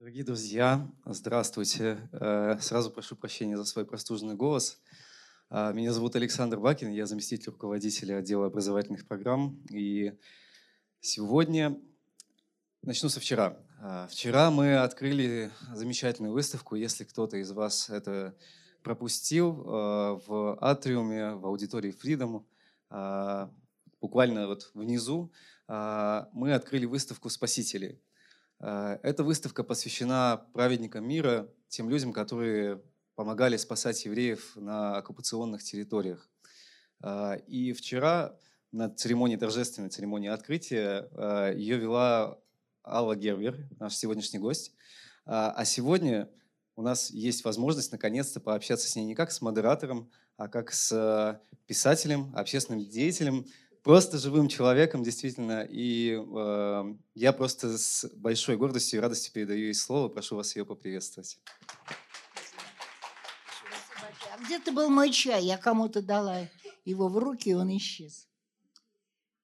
Дорогие друзья, здравствуйте. Э, сразу прошу прощения за свой простуженный голос. А, меня зовут Александр Бакин, я заместитель руководителя отдела образовательных программ. И сегодня начну со вчера. А, вчера мы открыли замечательную выставку. Если кто-то из вас это пропустил, э, в атриуме, в аудитории Freedom, буквально вот внизу, мы открыли выставку «Спасители». Э, эта выставка посвящена праведникам мира, тем людям, которые помогали спасать евреев на оккупационных территориях. Э, и вчера на церемонии, торжественной церемонии открытия э, ее вела Алла Гервер, наш сегодняшний гость. А сегодня у нас есть возможность наконец-то пообщаться с ней не как с модератором, а как с писателем, общественным деятелем, просто живым человеком, действительно. И э, я просто с большой гордостью и радостью передаю ей слово. Прошу вас ее поприветствовать. А где ты был мой чай? Я кому-то дала его в руки, и он исчез.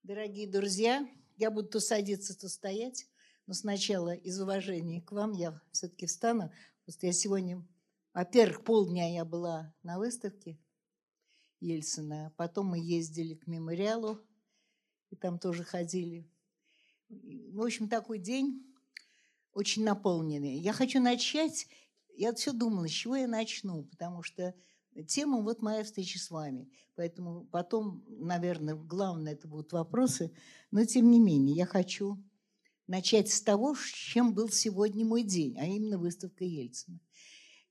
Дорогие друзья, я буду то садиться, то стоять. Но сначала из уважения к вам я все-таки встану. Просто я сегодня, во-первых, полдня я была на выставке Ельцина. Потом мы ездили к мемориалу и там тоже ходили. В общем, такой день очень наполненный. Я хочу начать, я все думала, с чего я начну, потому что тема вот моя встреча с вами. Поэтому потом, наверное, главное это будут вопросы. Но тем не менее, я хочу начать с того, чем был сегодня мой день, а именно выставка Ельцина.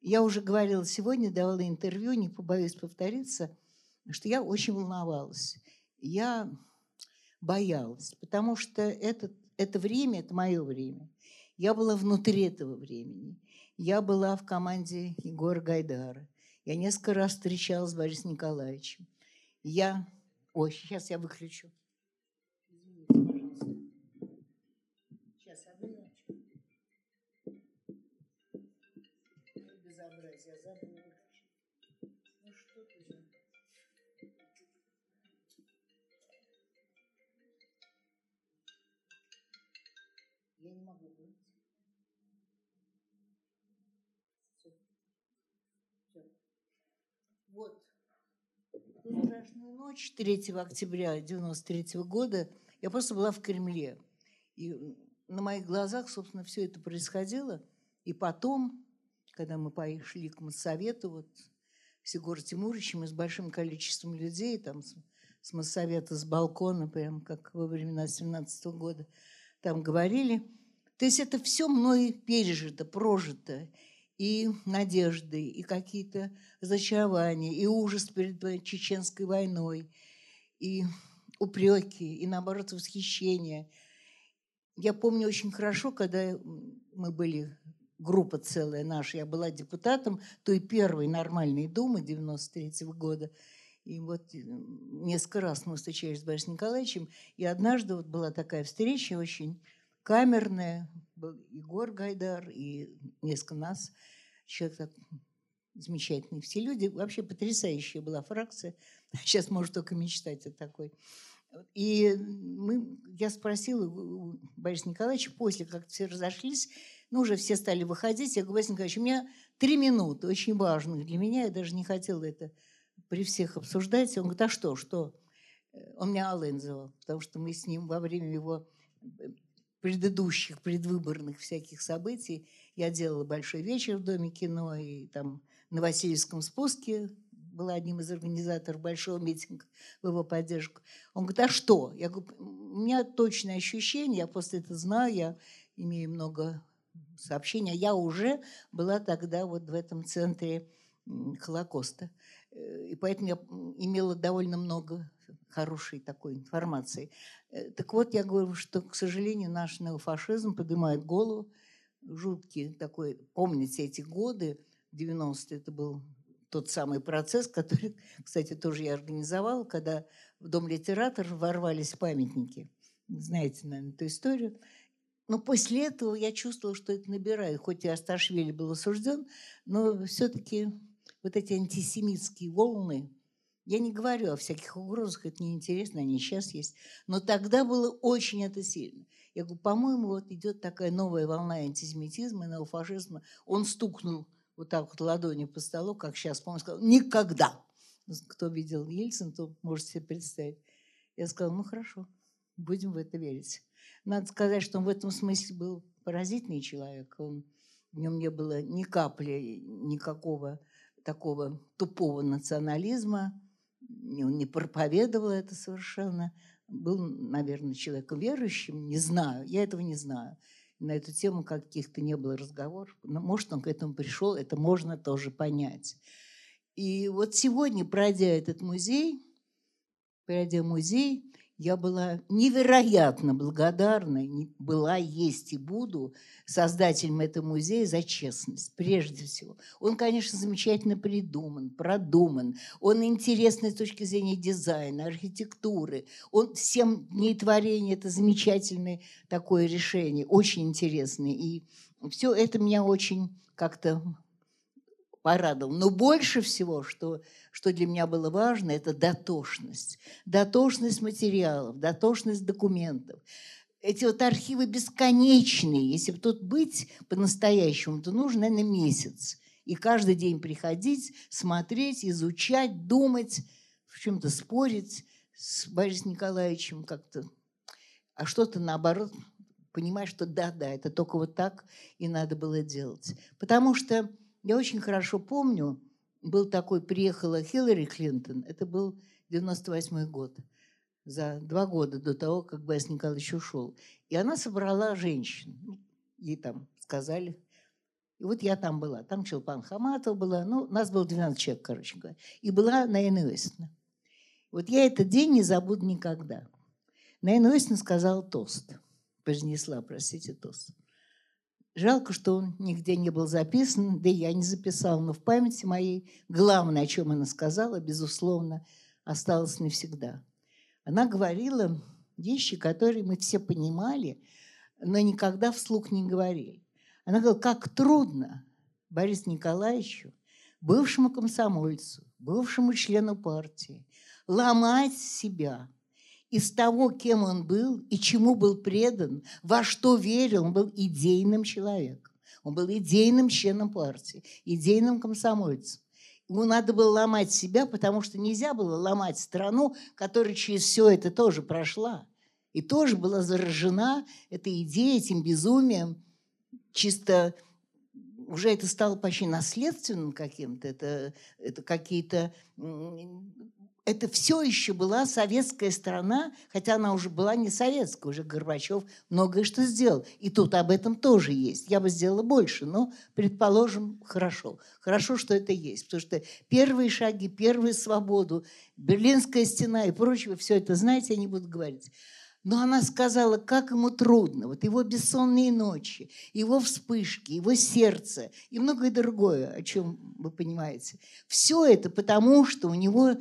Я уже говорила сегодня, давала интервью, не побоюсь повториться, что я очень волновалась. Я боялась, потому что это, это время, это мое время. Я была внутри этого времени. Я была в команде Егора Гайдара. Я несколько раз встречалась с Борисом Николаевичем. Я... Ой, сейчас я выключу. Говорить. Все. Все. Вот. Страшную ночь 3 октября 1993 года я просто была в Кремле. И на моих глазах, собственно, все это происходило. И потом, когда мы пошли к Моссовету, вот с Егором Тимуровичем и с большим количеством людей, там с, с Моссовета, с балкона, прям как во времена 17 -го года, там говорили. То есть это все мной пережито, прожито. И надежды, и какие-то разочарования, и ужас перед чеченской войной, и упреки, и наоборот восхищение. Я помню очень хорошо, когда мы были группа целая наша, я была депутатом той первой нормальной Думы 93 -го года. И вот несколько раз мы встречались с Борисом Николаевичем, и однажды вот была такая встреча очень камерная, был Егор Гайдар и несколько нас, человек так замечательный. Все люди, вообще потрясающая была фракция. Сейчас может только мечтать о такой. И мы, я спросила у Бориса Николаевича, после как все разошлись, ну, уже все стали выходить, я говорю, Борис Николаевич, у меня три минуты, очень важных для меня, я даже не хотела это при всех обсуждать. Он говорит, а что, что? Он меня Аллен называл, потому что мы с ним во время его предыдущих предвыборных всяких событий. Я делала большой вечер в Доме кино, и там на Васильевском спуске была одним из организаторов большого митинга в его поддержку. Он говорит, а что? Я говорю, у меня точное ощущение, я просто это знаю, я имею много сообщений. Я уже была тогда вот в этом центре Холокоста. Э, и поэтому я имела довольно много хорошей такой информации. Э, так вот, я говорю, что, к сожалению, наш неофашизм поднимает голову. Жуткий такой, помните эти годы, 90-е, это был тот самый процесс, который, кстати, тоже я организовала, когда в Дом литератор ворвались памятники. Знаете, наверное, эту историю. Но после этого я чувствовала, что это набирает. Хоть и Асташвили был осужден, но все-таки вот эти антисемитские волны, я не говорю о всяких угрозах, это неинтересно, они сейчас есть. Но тогда было очень это сильно. Я говорю, по-моему, вот идет такая новая волна антисемитизма неофашизма. Он стукнул вот так вот ладонью по столу, как сейчас, по-моему, сказал, никогда. Кто видел Ельцин, то можете себе представить. Я сказала, ну хорошо, будем в это верить. Надо сказать, что он в этом смысле был поразительный человек. Он, в нем не было ни капли никакого такого тупого национализма. Он не проповедовал это совершенно. Был, наверное, человеком верующим, не знаю, я этого не знаю. На эту тему каких-то не было разговоров. Но, может, он к этому пришел, это можно тоже понять. И вот сегодня, пройдя этот музей, пройдя музей, я была невероятно благодарна, была, есть и буду создателем этого музея за честность, прежде всего. Он, конечно, замечательно придуман, продуман. Он интересный с точки зрения дизайна, архитектуры. Он всем дней творения – это замечательное такое решение, очень интересное. И все это меня очень как-то порадовал. Но больше всего, что, что для меня было важно, это дотошность. Дотошность материалов, дотошность документов. Эти вот архивы бесконечные. Если бы тут быть по-настоящему, то нужно, наверное, месяц. И каждый день приходить, смотреть, изучать, думать, в чем-то спорить с Борисом Николаевичем как-то. А что-то наоборот понимаешь, что да-да, это только вот так и надо было делать. Потому что я очень хорошо помню, был такой, приехала Хиллари Клинтон, это был 98 год, за два года до того, как Борис Николаевич ушел. И она собрала женщин. Ну, ей там сказали. И вот я там была. Там Челпан Хаматова была. Ну, нас было 12 человек, короче говоря. И была Наина Иосифовна. Вот я этот день не забуду никогда. Наина Иосифовна сказала тост. Произнесла, простите, тост. Жалко, что он нигде не был записан, да и я не записала, но в памяти моей главное, о чем она сказала, безусловно, осталось навсегда. Она говорила вещи, которые мы все понимали, но никогда вслух не говорили. Она говорила, как трудно Борису Николаевичу, бывшему комсомольцу, бывшему члену партии, ломать себя – из того, кем он был и чему был предан, во что верил, он был идейным человеком. Он был идейным членом партии, идейным комсомольцем. Ему надо было ломать себя, потому что нельзя было ломать страну, которая через все это тоже прошла. И тоже была заражена этой идеей, этим безумием. Чисто уже это стало почти наследственным каким-то. Это, это какие-то это все еще была советская страна, хотя она уже была не советская, уже Горбачев многое что сделал. И тут об этом тоже есть. Я бы сделала больше, но, предположим, хорошо. Хорошо, что это есть, потому что первые шаги, первую свободу, Берлинская стена и прочее, все это, знаете, я не буду говорить. Но она сказала, как ему трудно. Вот его бессонные ночи, его вспышки, его сердце и многое другое, о чем вы понимаете. Все это потому, что у него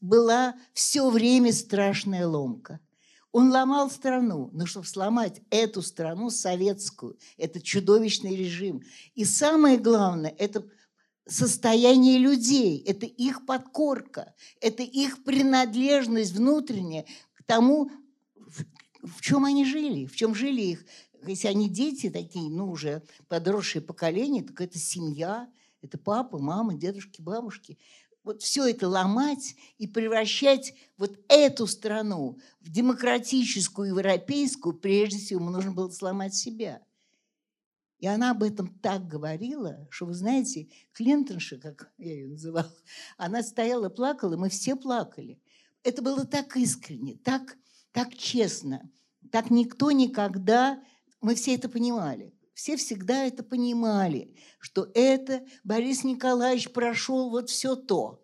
была все время страшная ломка. Он ломал страну, но чтобы сломать эту страну советскую, это чудовищный режим. И самое главное, это состояние людей, это их подкорка, это их принадлежность внутренняя к тому, в чем они жили, в чем жили их, если они дети такие, ну, уже подросшее поколение, так это семья, это папа, мама, дедушки, бабушки. Вот все это ломать и превращать вот эту страну в демократическую, европейскую, прежде всего, нужно было сломать себя. И она об этом так говорила, что, вы знаете, Клинтонша, как я ее называла, она стояла, плакала, мы все плакали. Это было так искренне, так так честно, так никто никогда, мы все это понимали, все всегда это понимали, что это Борис Николаевич прошел вот все то.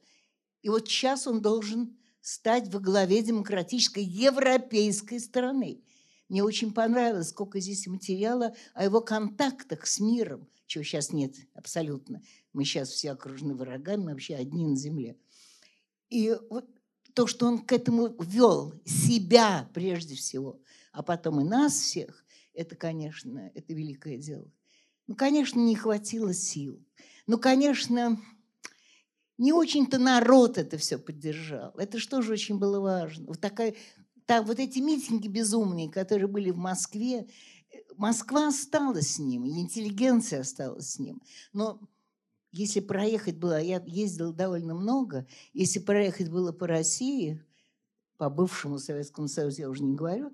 И вот сейчас он должен стать во главе демократической европейской страны. Мне очень понравилось, сколько здесь материала о его контактах с миром, чего сейчас нет абсолютно. Мы сейчас все окружены врагами, вообще одни на земле. И вот то, что он к этому вел себя прежде всего, а потом и нас всех, это, конечно, это великое дело. Ну, конечно, не хватило сил. Ну, конечно, не очень-то народ это все поддержал. Это что же очень было важно. Вот такая так, вот эти митинги безумные, которые были в Москве, э, Москва осталась с ним, интеллигенция осталась с ним. Но если проехать было, я ездила довольно много, если проехать было по России, по бывшему Советскому Союзу я уже не говорю,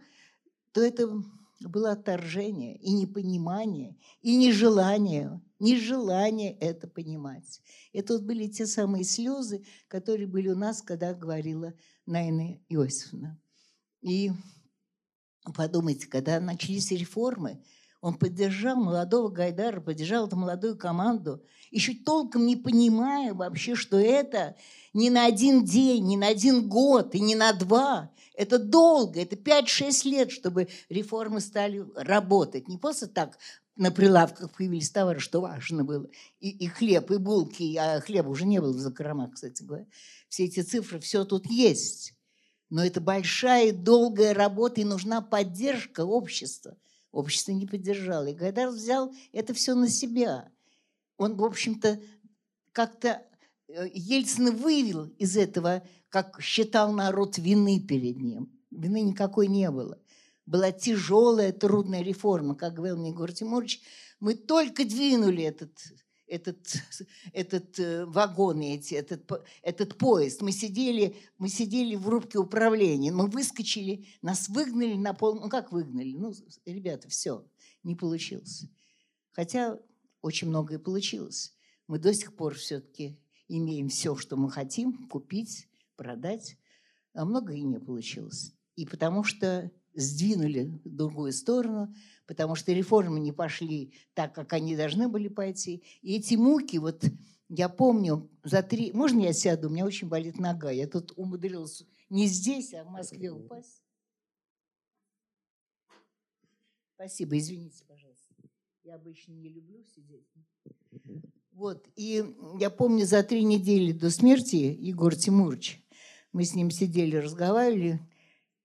то это было отторжение и непонимание, и нежелание, нежелание это понимать. Это вот были те самые слезы, которые были у нас, когда говорила Найна Иосифовна. И подумайте, когда начались реформы, он поддержал молодого Гайдара, поддержал эту молодую команду, еще толком не понимая вообще, что это не на один день, не на один год и не на два. Это долго, это 5-6 лет, чтобы реформы стали работать. Не просто так на прилавках появились товары, что важно было. И, и хлеб, и булки, а хлеба уже не было в закромах, кстати говоря. Все эти цифры, все тут есть. Но это большая, долгая работа, и нужна поддержка общества – Общество не поддержало. И Гайдар взял это все на себя. Он, в общем-то, как-то э, Ельцин вывел из этого, как считал народ, вины перед ним. Вины никакой не было. Была тяжелая, трудная реформа, как говорил мне Егор Тимурович. Мы только двинули этот этот, этот э, вагон, эти, этот, этот поезд. Мы сидели, мы сидели в рубке управления, мы выскочили, нас выгнали на пол... Ну, как выгнали? Ну, ребята, все, не получилось. Хотя очень многое получилось. Мы до сих пор все-таки имеем все, что мы хотим купить, продать, а многое не получилось. И потому что сдвинули в другую сторону – потому что реформы не пошли так, как они должны были пойти. И эти муки, вот я помню, за три... Можно я сяду? У меня очень болит нога. Я тут умудрилась не здесь, а в Москве упасть. Спасибо, извините, пожалуйста. Я обычно не люблю сидеть. Вот, и я помню, за три недели до смерти Егор Тимурович, мы с ним сидели, разговаривали,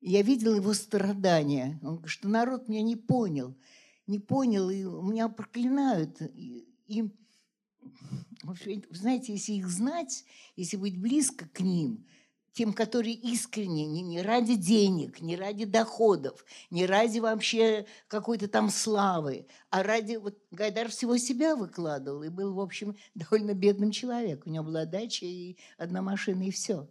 я видела его страдания. Он говорит, что народ меня не понял. Не понял, и меня проклинают. И, и вы знаете, если их знать, если быть близко к ним, тем, которые искренне, не, не ради денег, не ради доходов, не ради вообще какой-то там славы, а ради... Вот Гайдар всего себя выкладывал и был, в общем, довольно бедным человеком. У него была дача и одна машина, и все.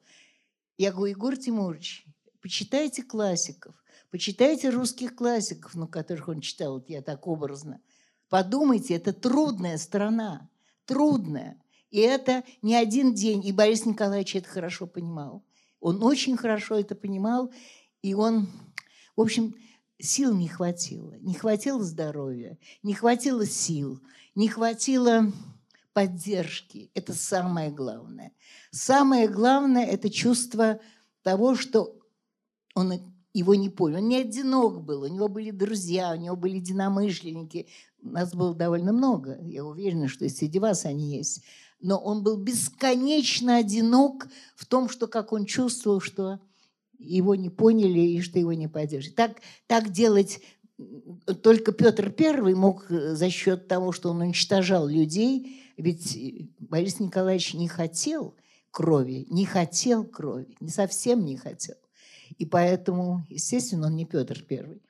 Я говорю, Егор Тимурович, почитайте классиков, почитайте русских классиков, ну, которых он читал, вот я так образно. Подумайте, это трудная страна, трудная. И это не один день. И Борис Николаевич это хорошо понимал. Он очень хорошо это понимал, и он, в общем, сил не хватило. Не хватило здоровья, не хватило сил, не хватило поддержки. Это самое главное. Самое главное – это чувство того, что он его не понял. Он не одинок был, у него были друзья, у него были единомышленники. Нас было довольно много, я уверена, что и среди вас они есть. Но он был бесконечно одинок в том, что как он чувствовал, что его не поняли и что его не поддерживают. Так, так делать только Петр I мог э, за счет того, что он уничтожал людей, ведь Борис Николаевич не хотел крови, не хотел крови, не совсем не хотел. И поэтому, естественно, он не Петр Первый.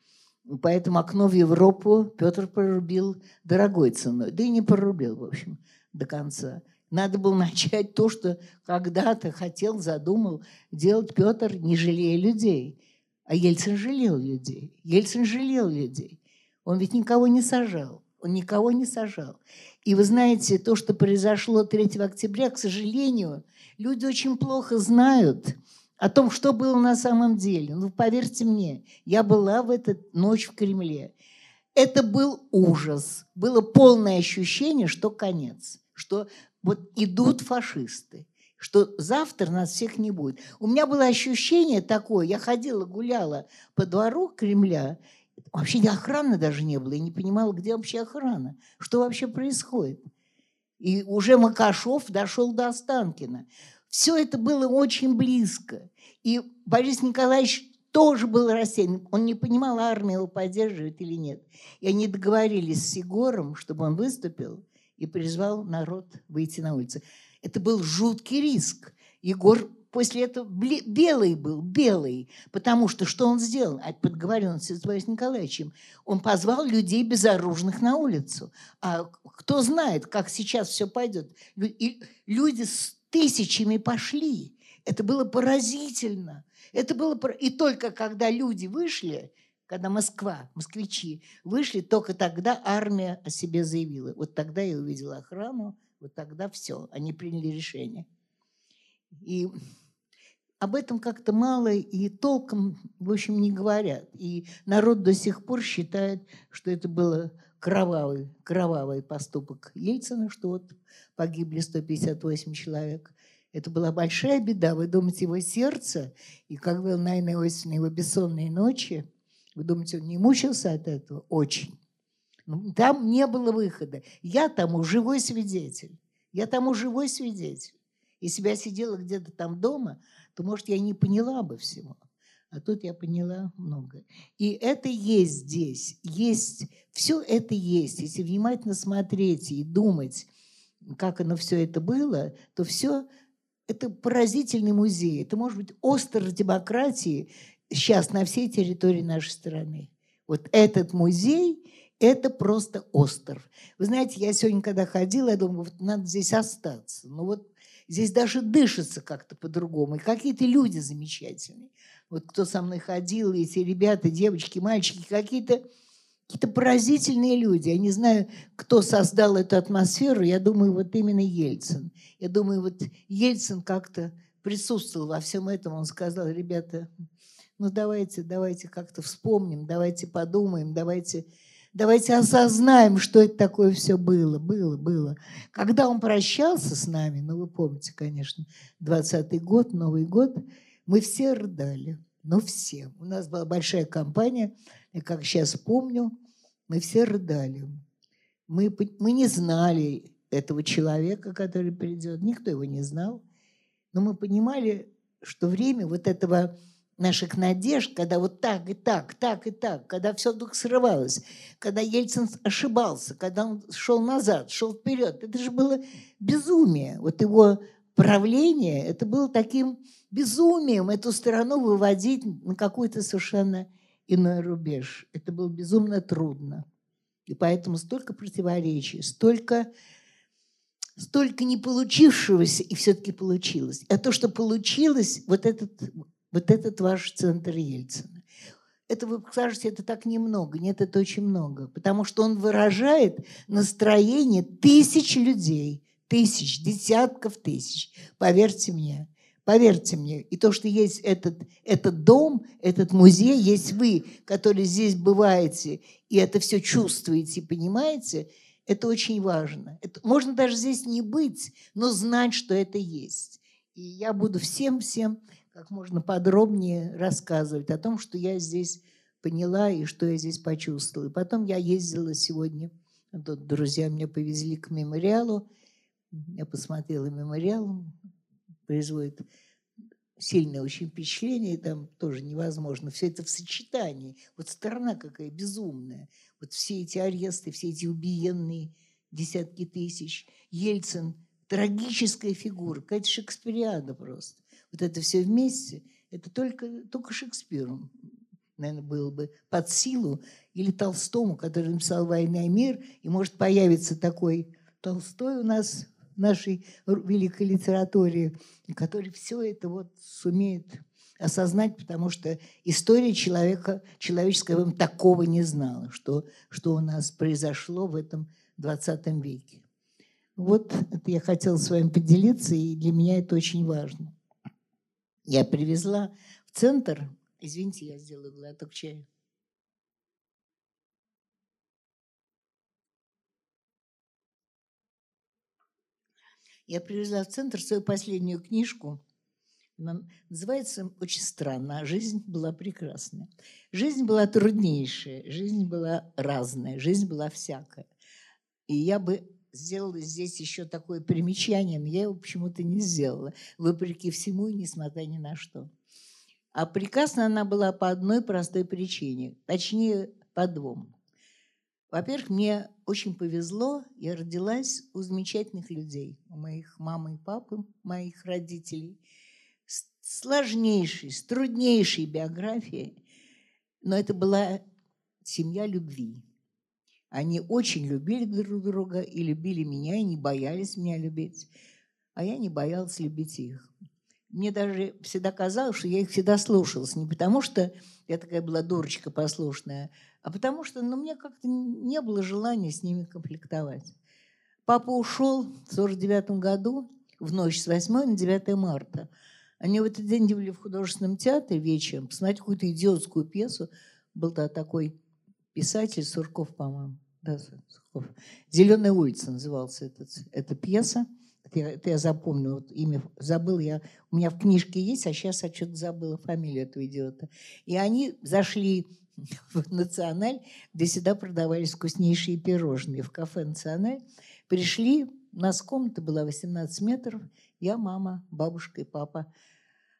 Поэтому окно в Европу Петр прорубил дорогой ценой. Да и не прорубил, в общем, до конца. Надо было начать то, что когда-то хотел, задумал делать Петр, не жалея людей. А Ельцин жалел людей. Ельцин жалел людей. Он ведь никого не сажал. Он никого не сажал. И вы знаете, то, что произошло 3 октября, к сожалению, люди очень плохо знают – о том, что было на самом деле. Ну, поверьте мне, я была в эту ночь в Кремле. Это был ужас. Было полное ощущение, что конец, что вот идут фашисты, что завтра нас всех не будет. У меня было ощущение такое, я ходила, гуляла по двору Кремля, вообще охраны даже не было, я не понимала, где вообще охрана, что вообще происходит. И уже Макашов дошел до Останкина. Все это было очень близко. И Борис Николаевич тоже был рассеян. Он не понимал, армия его поддерживает или нет. И они договорились с Егором, чтобы он выступил и призвал народ выйти на улицы. Это был жуткий риск. Егор после этого белый был, белый, потому что что он сделал? А подговорен с Борисом Николаевичем. Он позвал людей безоружных на улицу. А кто знает, как сейчас все пойдет. И люди тысячами пошли. Это было поразительно. Это было... И только когда люди вышли, когда Москва, москвичи вышли, только тогда армия о себе заявила. Вот тогда я увидела охрану, вот тогда все, они приняли решение. И об этом как-то мало и толком, в общем, не говорят. И народ до сих пор считает, что это было кровавый, кровавый поступок Ельцина, что вот погибли 158 человек. Это была большая беда. Вы думаете, его сердце, и как был Найна Иосифовна, его бессонные ночи, вы думаете, он не мучился от этого? Очень. Ну, там не было выхода. Я тому живой свидетель. Я тому живой свидетель. Если бы я сидела где-то там дома, то, может, я не поняла бы всего. А тут я поняла много. И это есть здесь. Есть, все это есть. Если внимательно смотреть и думать, как оно все это было, то все это поразительный музей. Это может быть остров демократии сейчас на всей территории нашей страны. Вот этот музей – это просто остров. Вы знаете, я сегодня, когда ходила, я думала, вот надо здесь остаться. Ну вот здесь даже дышится как-то по-другому. И какие-то люди замечательные. Вот кто со мной ходил, эти ребята, девочки, мальчики, какие-то какие-то поразительные люди. Я не знаю, кто создал эту атмосферу. Я думаю, вот именно Ельцин. Я думаю, вот Ельцин как-то присутствовал во всем этом. Он сказал, ребята, ну давайте, давайте как-то вспомним, давайте подумаем, давайте, давайте осознаем, что это такое все было, было, было. Когда он прощался с нами, ну вы помните, конечно, 20-й год, Новый год, мы все рыдали, ну все. У нас была большая компания, и как сейчас помню, мы все рыдали. Мы, мы не знали этого человека, который придет, никто его не знал, но мы понимали, что время вот этого наших надежд, когда вот так и так, так и так, когда все вдруг срывалось, когда Ельцин ошибался, когда он шел назад, шел вперед. Это же было безумие. Вот его правление, это было таким безумием эту страну выводить на какой-то совершенно иной рубеж. Это было безумно трудно. И поэтому столько противоречий, столько, столько не получившегося, и все-таки получилось. А то, что получилось, вот этот вот этот ваш центр Ельцина. Это вы скажете, это так немного. Нет, это очень много. Потому что он выражает настроение тысяч людей. Тысяч, десятков тысяч. Поверьте мне. Поверьте мне. И то, что есть этот, этот дом, этот музей, есть вы, которые здесь бываете, и это все чувствуете, понимаете, это очень важно. Это, можно даже здесь не быть, но знать, что это есть. И я буду всем-всем как можно подробнее рассказывать о том, что я здесь поняла и что я здесь почувствовала. И потом я ездила сегодня, тут друзья меня повезли к мемориалу, я посмотрела мемориал, производит сильное очень впечатление, там тоже невозможно. Все это в сочетании. Вот страна какая безумная. Вот все эти аресты, все эти убиенные десятки тысяч. Ельцин – трагическая фигура, какая-то шекспириада просто вот это все вместе, это только, только Шекспиру, наверное, было бы под силу, или Толстому, который написал «Война и мир», и может появиться такой Толстой у нас нашей великой литературе, который все это вот сумеет осознать, потому что история человека, человеческого такого не знала, что, что у нас произошло в этом 20 веке. Вот это я хотела с вами поделиться, и для меня это очень важно. Я привезла в центр, извините, я сделаю глоток чая. Я привезла в центр свою последнюю книжку. Она называется очень странно. Жизнь была прекрасная. Жизнь была труднейшая, жизнь была разная, жизнь была всякая. И я бы сделала здесь еще такое примечание, но я его почему-то не сделала, вопреки всему и несмотря ни на что. А прекрасна она была по одной простой причине, точнее, по двум. Во-первых, мне очень повезло, я родилась у замечательных людей, у моих мамы и папы, моих родителей, с сложнейшей, с труднейшей биографией, но это была семья любви. Они очень любили друг друга и любили меня, и не боялись меня любить. А я не боялась любить их. Мне даже всегда казалось, что я их всегда слушалась. Не потому, что я такая была дурочка послушная, а потому что ну, мне как-то не было желания с ними конфликтовать. Папа ушел в 49 году, в ночь с 8 на 9 марта. Они в этот день были в художественном театре вечером посмотреть какую-то идиотскую пьесу. Был -то такой писатель Сурков, по-моему. Да, Сурков. «Зеленая улица» назывался этот, эта пьеса. Это я, запомнила, вот имя забыл я. У меня в книжке есть, а сейчас я что-то забыла фамилию этого идиота. И они зашли в «Националь», где всегда продавались вкуснейшие пирожные, в кафе «Националь». Пришли, у нас комната была 18 метров, я, мама, бабушка и папа.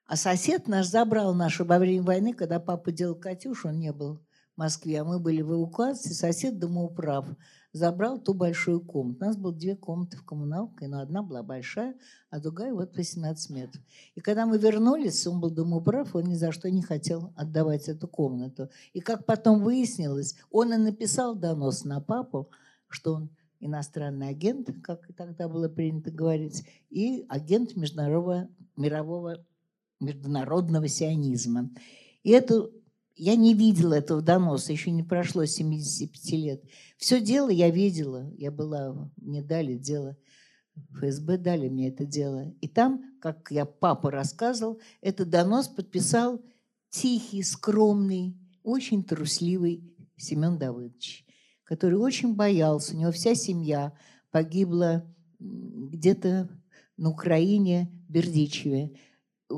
А сосед наш забрал нашу во время войны, когда папа делал «Катюшу», он не был в Москве, а мы были в эвакуации, сосед домоуправ забрал ту большую комнату. У нас было две комнаты в коммуналке, но одна была большая, а другая вот 18 метров. И когда мы вернулись, он был домоуправ, он ни за что не хотел отдавать эту комнату. И как потом выяснилось, он и написал донос на папу, что он иностранный агент, как тогда было принято говорить, и агент международного, мирового международного сионизма. И эту я не видела этого доноса, еще не прошло 75 лет. Все дело я видела, я была, мне дали дело, ФСБ дали мне это дело. И там, как я папа рассказывал, этот донос подписал тихий, скромный, очень трусливый Семен Давыдович, который очень боялся. У него вся семья погибла где-то на Украине, в Бердичеве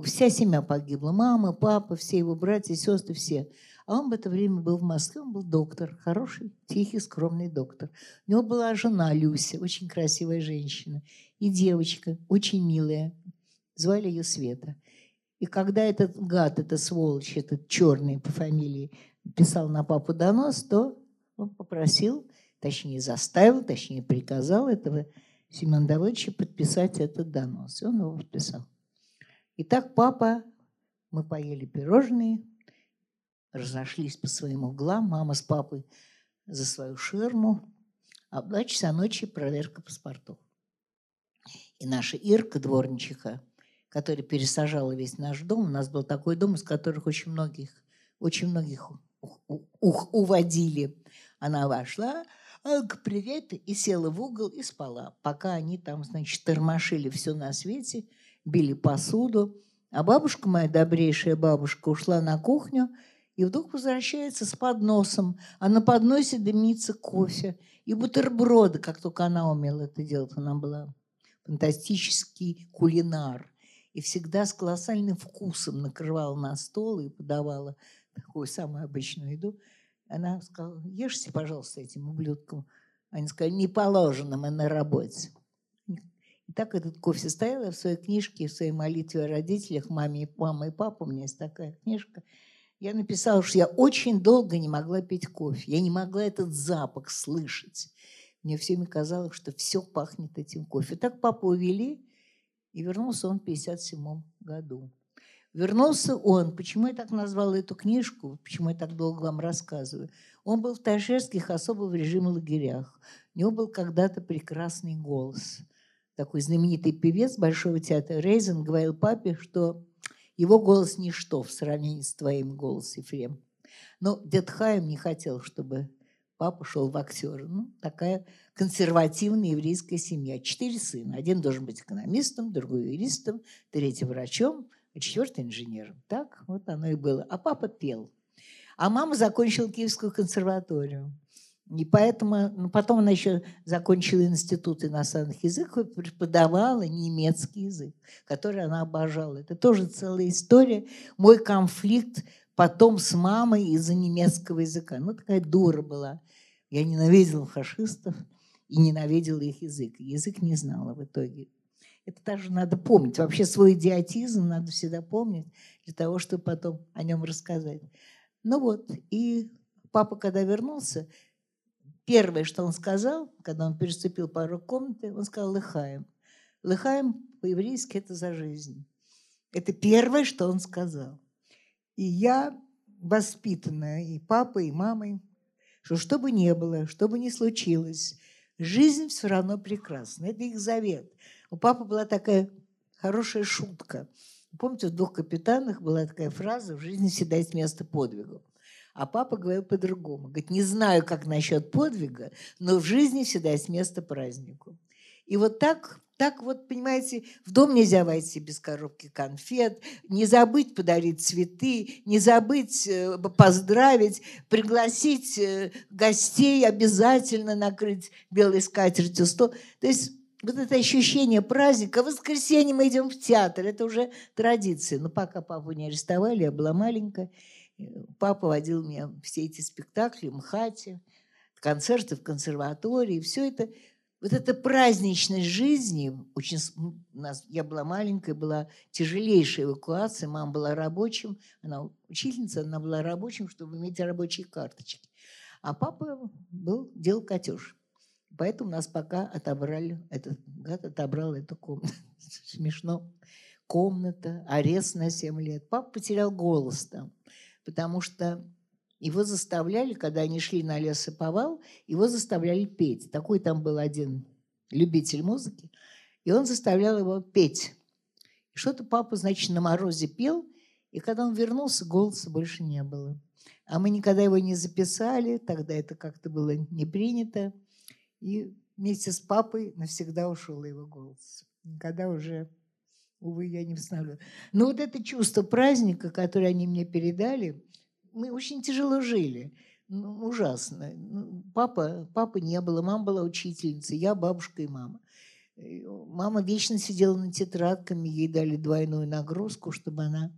вся семья погибла. Мама, папа, все его братья, сестры, все. А он в это время был в Москве, он был доктор, хороший, тихий, скромный доктор. У него была жена Люся, очень красивая женщина, и девочка, очень милая. Звали ее Света. И когда этот гад, эта сволочь, этот черный по фамилии, писал на папу донос, то он попросил, точнее заставил, точнее приказал этого Семена Давыдовича подписать этот донос. И он его подписал. Итак, папа, мы поели пирожные, разошлись по своим углам, мама с папой за свою ширму, а в два часа ночи проверка паспортов. И наша Ирка, дворничиха, которая пересажала весь наш дом, у нас был такой дом, из которых очень многих, очень многих уводили. Она вошла, привет, и села в угол и спала, пока они там, значит, тормошили все на свете – били посуду. А бабушка моя, добрейшая бабушка, ушла на кухню и вдруг возвращается с подносом, а на подносе дымится кофе и бутерброды, как только она умела это делать. Она была фантастический кулинар и всегда с колоссальным вкусом накрывала на стол и подавала такую самую обычную еду. Она сказала, ешьте, пожалуйста, этим ублюдком. Они сказали, не положено, мы на работе. И так этот кофе стоял, я в своей книжке, в своей молитве о родителях, маме, мама и папа, у меня есть такая книжка. Я написала, что я очень долго не могла пить кофе. Я не могла этот запах слышать. Мне всеми казалось, что все пахнет этим кофе. Так папу увели, и вернулся он в 57 году. Вернулся он, почему я так назвала эту книжку, почему я так долго вам рассказываю. Он был в тайшерских особо в режиме лагерях. У него был когда-то прекрасный голос – такой знаменитый певец Большого театра Рейзен говорил папе, что его голос ничто в сравнении с твоим голосом, Ефрем. Но дед Хаим не хотел, чтобы папа шел в актеры. Ну, такая консервативная еврейская семья. Четыре сына. Один должен быть экономистом, другой юристом, третий врачом, а четвертый инженером. Так вот оно и было. А папа пел. А мама закончила Киевскую консерваторию. И поэтому, ну, потом она еще закончила институт иностранных языков, преподавала немецкий язык, который она обожала. Это тоже целая история. Мой конфликт потом с мамой из-за немецкого языка. Ну, такая дура была. Я ненавидела фашистов и ненавидела их язык. Язык не знала в итоге. Это тоже надо помнить. Вообще свой идиотизм надо всегда помнить для того, чтобы потом о нем рассказать. Ну вот, и папа, когда вернулся, Первое, что он сказал, когда он переступил порог комнаты, он сказал «Лыхаем». «Лыхаем» по-еврейски – это «за жизнь». Это первое, что он сказал. И я воспитанная и папой, и мамой, что что бы ни было, что бы ни случилось, жизнь все равно прекрасна. Это их завет. У папы была такая хорошая шутка. Помните, в «Двух капитанах» была такая фраза «В жизни всегда есть место подвигу». А папа говорил по-другому. Говорит, не знаю, как насчет подвига, но в жизни всегда есть место празднику. И вот так так вот, понимаете, в дом нельзя войти без коробки конфет, не забыть подарить цветы, не забыть э, поздравить, пригласить э, гостей, обязательно накрыть белой скатертью стол. То есть вот это ощущение праздника. В воскресенье мы идем в театр, это уже традиция. Но пока папу не арестовали, я была маленькая, папа водил меня все эти спектакли МХАТе, концерты в консерватории, все это – вот эта праздничность жизни, очень, у нас, я была маленькая, была тяжелейшая эвакуация, мама была рабочим, она учительница, она была рабочим, чтобы иметь рабочие карточки. А папа был, делал котеж. Поэтому нас пока отобрали, этот гад отобрал эту комнату. Смешно. Комната, арест на 7 лет. Папа потерял голос там, потому что его заставляли, когда они шли на лесоповал, его заставляли петь. Такой там был один любитель музыки, и он заставлял его петь. И что-то папа, значит, на морозе пел, и когда он вернулся, голоса больше не было. А мы никогда его не записали, тогда это как-то было не принято. И вместе с папой навсегда ушел его голос. Никогда уже, увы, я не восстановлю. Но вот это чувство праздника, которое они мне передали – мы очень тяжело жили. Ну, ужасно. Ну, папа, папы не было, мама была учительницей, я бабушка и мама. Мама вечно сидела над тетрадками, ей дали двойную нагрузку, чтобы она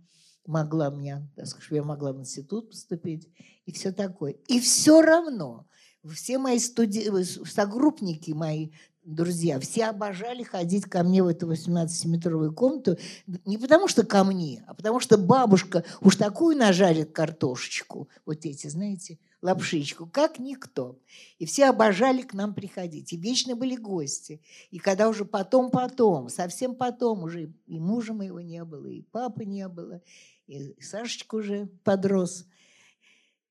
могла меня, так сказать, я могла в институт поступить и все такое. И все равно все мои студи... согруппники мои друзья, все обожали ходить ко мне в эту 18-метровую комнату не потому что ко мне, а потому что бабушка уж такую нажарит картошечку, вот эти, знаете, лапшичку, как никто. И все обожали к нам приходить. И вечно были гости. И когда уже потом-потом, совсем потом, уже и мужа моего не было, и папы не было, и Сашечка уже подрос –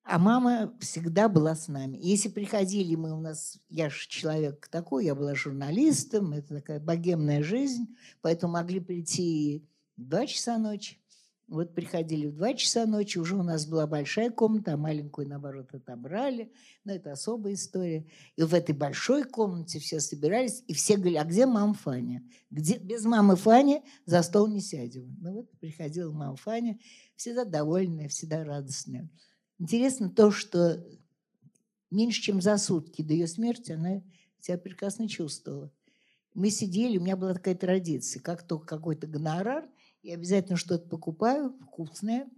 а мама всегда была с нами. Если приходили мы у нас, я же человек такой, я была журналистом, это такая богемная жизнь, поэтому могли прийти в 2 часа ночи. Вот приходили в 2 часа ночи, уже у нас была большая комната, а маленькую, наоборот, отобрали. Но это особая история. И в этой большой комнате все собирались, и все говорили, а где мама Фаня? Где? Без мамы Фани за стол не сядем. Ну вот приходила мама Фаня, всегда довольная, всегда радостная. Интересно то, что меньше чем за сутки до ее смерти она себя прекрасно чувствовала. Мы сидели, у меня была такая традиция, как только какой-то гонорар, я обязательно что-то покупаю, вкусное,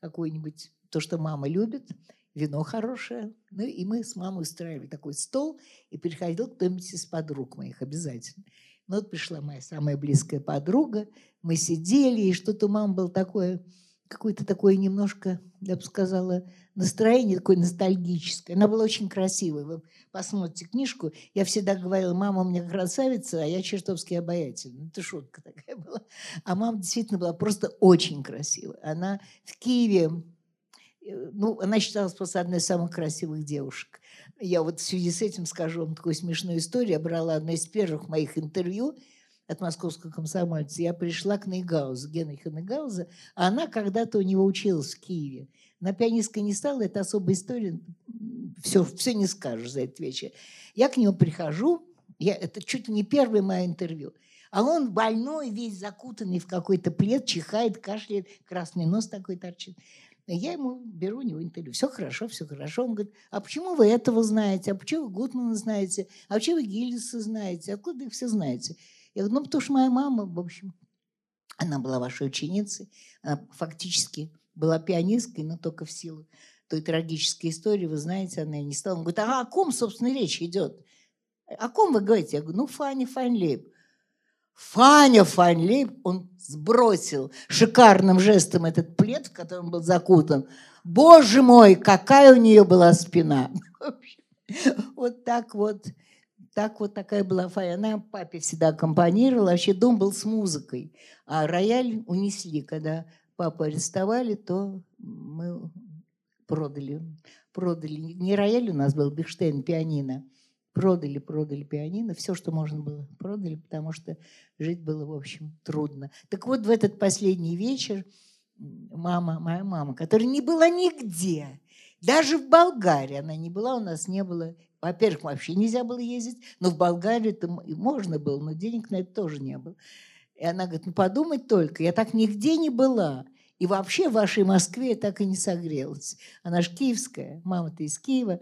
какое-нибудь, то, что мама любит, вино хорошее. Ну и мы с мамой устраивали такой стол, и приходил кто-нибудь из подруг моих обязательно. Ну вот пришла моя самая близкая подруга, мы сидели, и что-то у мамы было такое какое-то такое немножко, я бы сказала, настроение такое ностальгическое. Она была очень красивой. Вы посмотрите книжку. Я всегда говорила, мама у меня красавица, а я чертовски обаятельна. Это шутка такая была. А мама действительно была просто очень красивая. Она в Киеве, э, ну, она считалась просто одной из самых красивых девушек. Я вот в связи с этим скажу вам такую смешную историю. Я брала одно из первых моих интервью – от московского комсомольца, я пришла к Нейгаузу, Генриха Нейгауза, а она когда-то у него училась в Киеве. На пианисткой не стала, это особая история, все, все не скажешь за этот вечер. Я к нему прихожу, я, это чуть не первое мое интервью, а он больной, весь закутанный в какой-то плед, чихает, кашляет, красный нос такой торчит. Я ему беру у него интервью. Все хорошо, все хорошо. Он говорит, а почему вы этого знаете? А почему вы Гутмана знаете? А почему вы Гиллиса знаете? Откуда их все знаете? Я говорю, ну, потому что моя мама, в общем, она была вашей ученицей, она фактически была пианисткой, но только в силу той трагической истории, вы знаете, она не стала. Он говорит, а о ком, собственно, речь идет? О ком вы говорите? Я говорю, ну, Фаня Файнлейб. Фаня Файнлейб, он сбросил шикарным жестом этот плед, в котором был закутан. Боже мой, какая у нее была спина. Вот так вот так вот такая была Фая. Она папе всегда аккомпанировала. Вообще дом был с музыкой. А рояль унесли. Когда папу арестовали, то мы продали. Продали. Не рояль у нас был, Бихштейн, пианино. Продали, продали пианино. Все, что можно было, продали, потому что жить было, в общем, трудно. Так вот, в этот последний вечер мама, моя мама, которая не была нигде, даже в Болгарии она не была, у нас не было. Во-первых, вообще нельзя было ездить, но в Болгарию это можно было, но денег на это тоже не было. И она говорит, ну подумать только, я так нигде не была. И вообще в вашей Москве я так и не согрелась. Она же киевская, мама-то из Киева.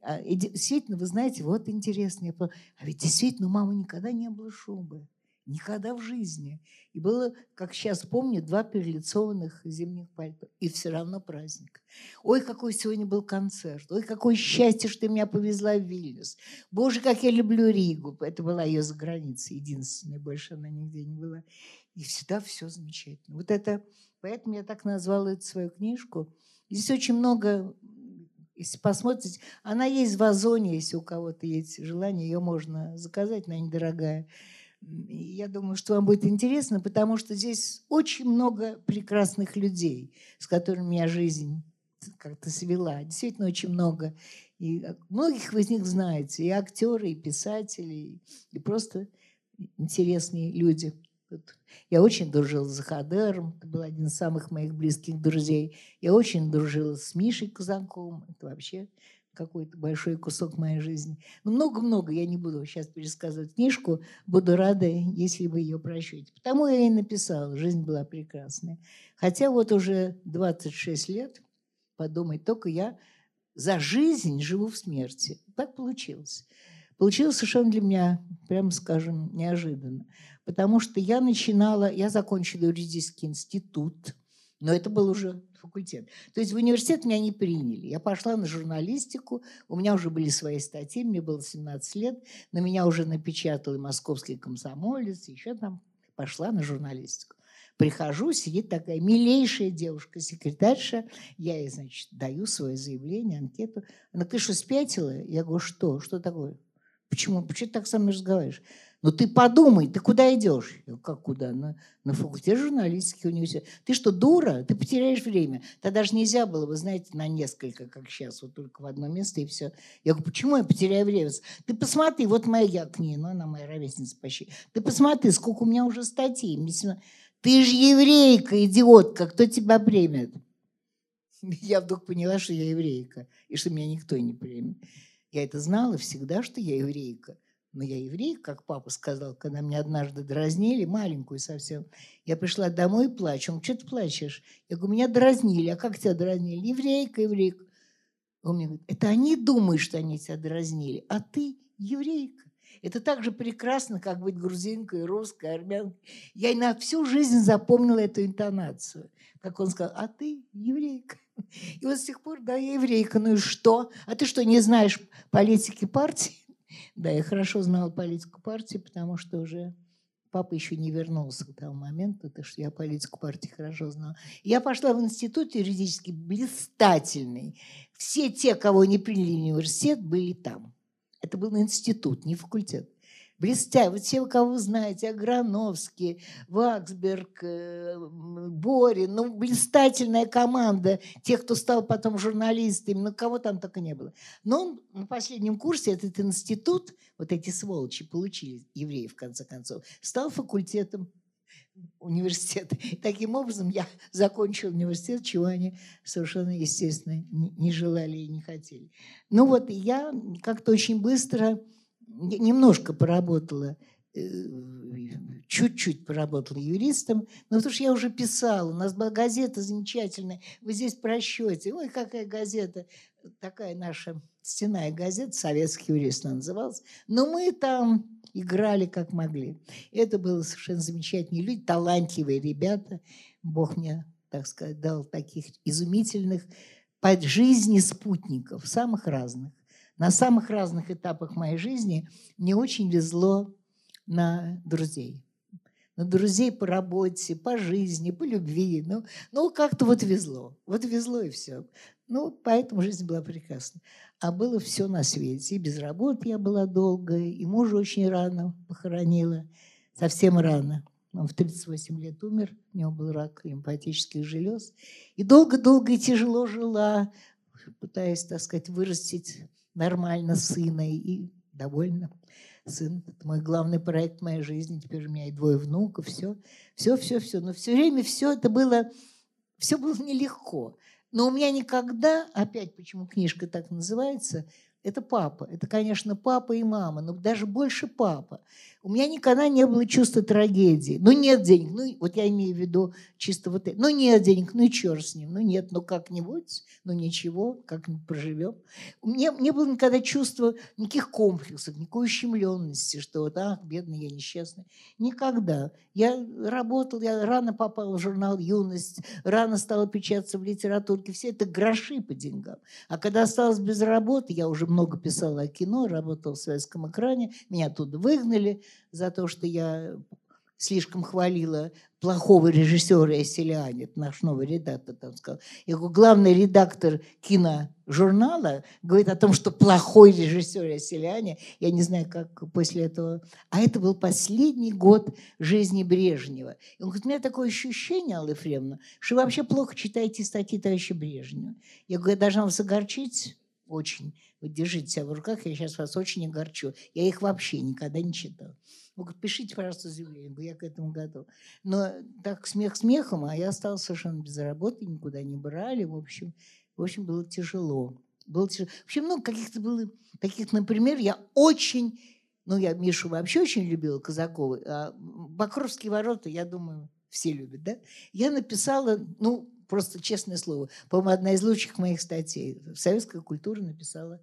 А, и действительно, вы знаете, вот интересно. А ведь действительно у мамы никогда не было шубы. Никогда в жизни. И было, как сейчас помню, два перелицованных зимних пальто. И все равно праздник. Ой, какой сегодня был концерт. Ой, какое счастье, что ты меня повезла в Вильнюс. Боже, как я люблю Ригу. Это была ее за границей. Единственная. Больше она нигде не была. И всегда все замечательно. Вот это... Поэтому я так назвала эту свою книжку. Здесь очень много если посмотрите, она есть в Озоне, если у кого-то есть желание, ее можно заказать, она недорогая. Я думаю, что вам будет интересно, потому что здесь очень много прекрасных людей, с которыми меня жизнь как-то свела. Действительно очень много. И многих вы из них знаете. И актеры, и писатели, и просто интересные люди. Я очень дружила с Захадером, это был один из самых моих близких друзей. Я очень дружила с Мишей Казанковым, это вообще какой-то большой кусок моей жизни. Ну, много-много, я не буду сейчас пересказывать книжку, буду рада, если вы ее прочтете. Потому я и написала, жизнь была прекрасная. Хотя вот уже 26 лет, подумать, только я за жизнь живу в смерти. Так получилось. Получилось совершенно для меня, прямо скажем, неожиданно. Потому что я начинала, я закончила юридический институт, но это был уже факультет. То есть в университет меня не приняли. Я пошла на журналистику, у меня уже были свои статьи, мне было 17 лет, на меня уже напечатал и московский комсомолец, еще там пошла на журналистику. Прихожу, сидит такая милейшая девушка, секретарша. Я ей, значит, даю свое заявление, анкету. Она ты что, спятила? Я говорю, что? Что такое? Почему? Почему ты так со мной разговариваешь? Ну ты подумай, ты куда идешь? Я, как куда? На, на факультет журналистики университета. Ты что, дура? Ты потеряешь время. Тогда даже нельзя было, вы знаете, на несколько, как сейчас, вот только в одно место и все. Я говорю, почему я потеряю время? Ты посмотри, вот моя книга, ну она моя ровесница почти. Ты посмотри, сколько у меня уже статей. Ты же еврейка, идиотка, кто тебя примет? Я вдруг поняла, что я еврейка, и что меня никто не примет. Я это знала всегда, что я еврейка. Но я еврей, как папа сказал, когда меня однажды дразнили, маленькую совсем. Я пришла домой и плачу. Он, что ты плачешь? Я говорю, меня дразнили. А как тебя дразнили? Еврейка, еврейка. Он мне говорит, это они думают, что они тебя дразнили, а ты еврейка. Это так же прекрасно, как быть грузинкой, русской, армянкой. Я на всю жизнь запомнила эту интонацию. Как он сказал, а ты еврейка. И вот с тех пор, да, я еврейка. Ну и что? А ты что, не знаешь политики партии? Да, я хорошо знала политику партии, потому что уже папа еще не вернулся к тому моменту, так что я политику партии хорошо знала. Я пошла в институт юридический блистательный. Все те, кого не приняли в университет, были там. Это был институт, не факультет блестя. Вот все, кого вы знаете, Аграновский, Ваксберг, э, Борин, ну, блистательная команда, тех, кто стал потом журналистами, ну, кого там только не было. Но на последнем курсе этот институт, вот эти сволочи получили, евреи, в конце концов, стал факультетом университета. Таким образом я закончила университет, чего они совершенно, естественно, не желали и не хотели. Ну вот я как-то очень быстро немножко поработала, э, чуть-чуть поработала юристом, но потому что я уже писала, у нас была газета замечательная, вы здесь просчете, ой, какая газета, такая наша стеная газета, советский юрист она называлась, но мы там играли как могли. Это было совершенно замечательные люди, талантливые ребята. Бог мне, так сказать, дал таких изумительных под жизни спутников, самых разных. На самых разных этапах моей жизни мне очень везло на друзей. На друзей по работе, по жизни, по любви. Ну, ну как-то вот везло. Вот везло и все. Ну, поэтому жизнь была прекрасна. а было все на свете. И без работы я была долго, и мужа очень рано похоронила, совсем рано. Он в 38 лет умер, у него был рак лимфатических желез. И долго-долго и тяжело жила, пытаясь, так сказать, вырастить нормально сына и довольна. Сын – это мой главный проект моей жизни. Теперь у меня и двое внуков, все, все, все, все. Но все время все это было, все было нелегко. Но у меня никогда, опять почему книжка так называется, это папа. Это, конечно, папа и мама, но даже больше папа. У меня никогда не было чувства трагедии. Ну, нет денег. Ну, вот я имею в виду чисто вот это. Ну, нет денег, ну и черт с ним. Ну, нет, ну как-нибудь, ну ничего, как-нибудь проживем. У меня не было никогда чувства никаких комплексов, никакой ущемленности, что вот, ах, бедный я несчастный. Никогда. Я работал, я рано попала в журнал «Юность», рано стала печататься в литературке. Все это гроши по деньгам. А когда осталась без работы, я уже много писала о кино, работала в советском экране, меня оттуда выгнали – за то, что я слишком хвалила плохого режиссера Эсселиани, наш новый редактор там сказал. Говорю, главный редактор киножурнала говорит о том, что плохой режиссер Эсселиани, я не знаю, как после этого... А это был последний год жизни Брежнева. И он говорит, у меня такое ощущение, Алла Ефремовна, что вы вообще плохо читаете статьи товарища Брежнева. Я говорю, я должна вас огорчить очень. Вы держите себя в руках, я сейчас вас очень огорчу. Я их вообще никогда не читала. Говорит, пишите, пожалуйста, заявление, я к этому готов. Но так смех смехом, а я стала совершенно без работы, никуда не брали. В общем, в общем было тяжело. Было тяжело. В общем, много каких-то было таких, например, я очень, ну, я Мишу вообще очень любила, Казакова, а Покровские ворота, я думаю, все любят, да? Я написала, ну, просто честное слово, по-моему, одна из лучших моих статей. Советская культура написала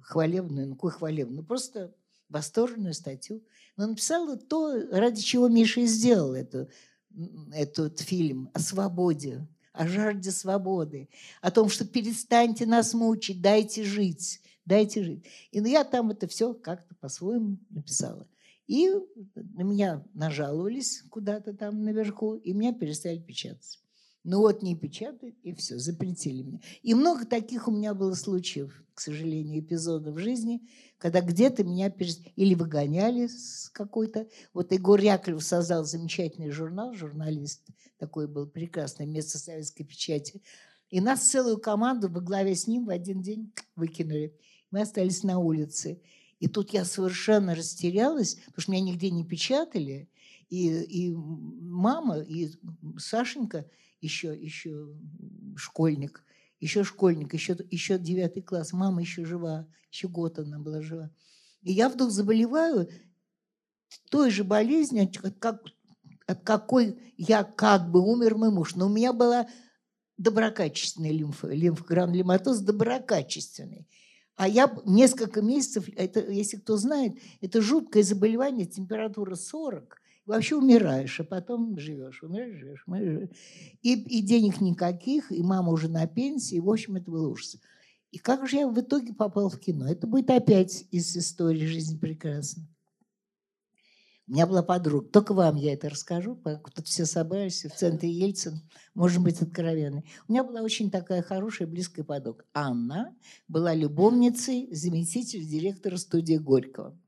хвалебную, ну, какой хвалебную, ну, просто восторженную статью. Но написала то, ради чего Миша и сделал эту, этот фильм о свободе, о жажде свободы, о том, что перестаньте нас мучить, дайте жить, дайте жить. И ну, я там это все как-то по-своему написала. И на меня нажаловались куда-то там наверху, и меня перестали печатать. Ну вот не печатают, и все, запретили мне. И много таких у меня было случаев, к сожалению, эпизодов в жизни, когда где-то меня перес... или выгоняли с какой-то... Вот Егор Яковлев создал замечательный журнал, журналист, такой был прекрасное место советской печати. И нас целую команду во главе с ним в один день выкинули. Мы остались на улице. И тут я совершенно растерялась, потому что меня нигде не печатали. И, и мама, и Сашенька – еще, еще школьник, еще школьник, еще, еще девятый класс, мама еще жива, еще год она была жива. И я вдруг заболеваю той же болезнью, как, от какой я как бы умер мой муж. Но у меня была доброкачественная лимфа, лимфогранулематоз доброкачественный. А я несколько месяцев, это, если кто знает, это жуткое заболевание, температура 40, вообще умираешь, а потом живешь, умираешь, живешь, умираешь. И, и денег никаких, и мама уже на пенсии, в общем, это был ужас. И как же я в итоге попал в кино? Это будет опять из истории «Жизнь прекрасна». У меня была подруга, только вам я это расскажу, тут все собрались в центре Ельцин, может быть откровенный. У меня была очень такая хорошая, близкая подруга. Анна была любовницей заместителя директора студии Горького.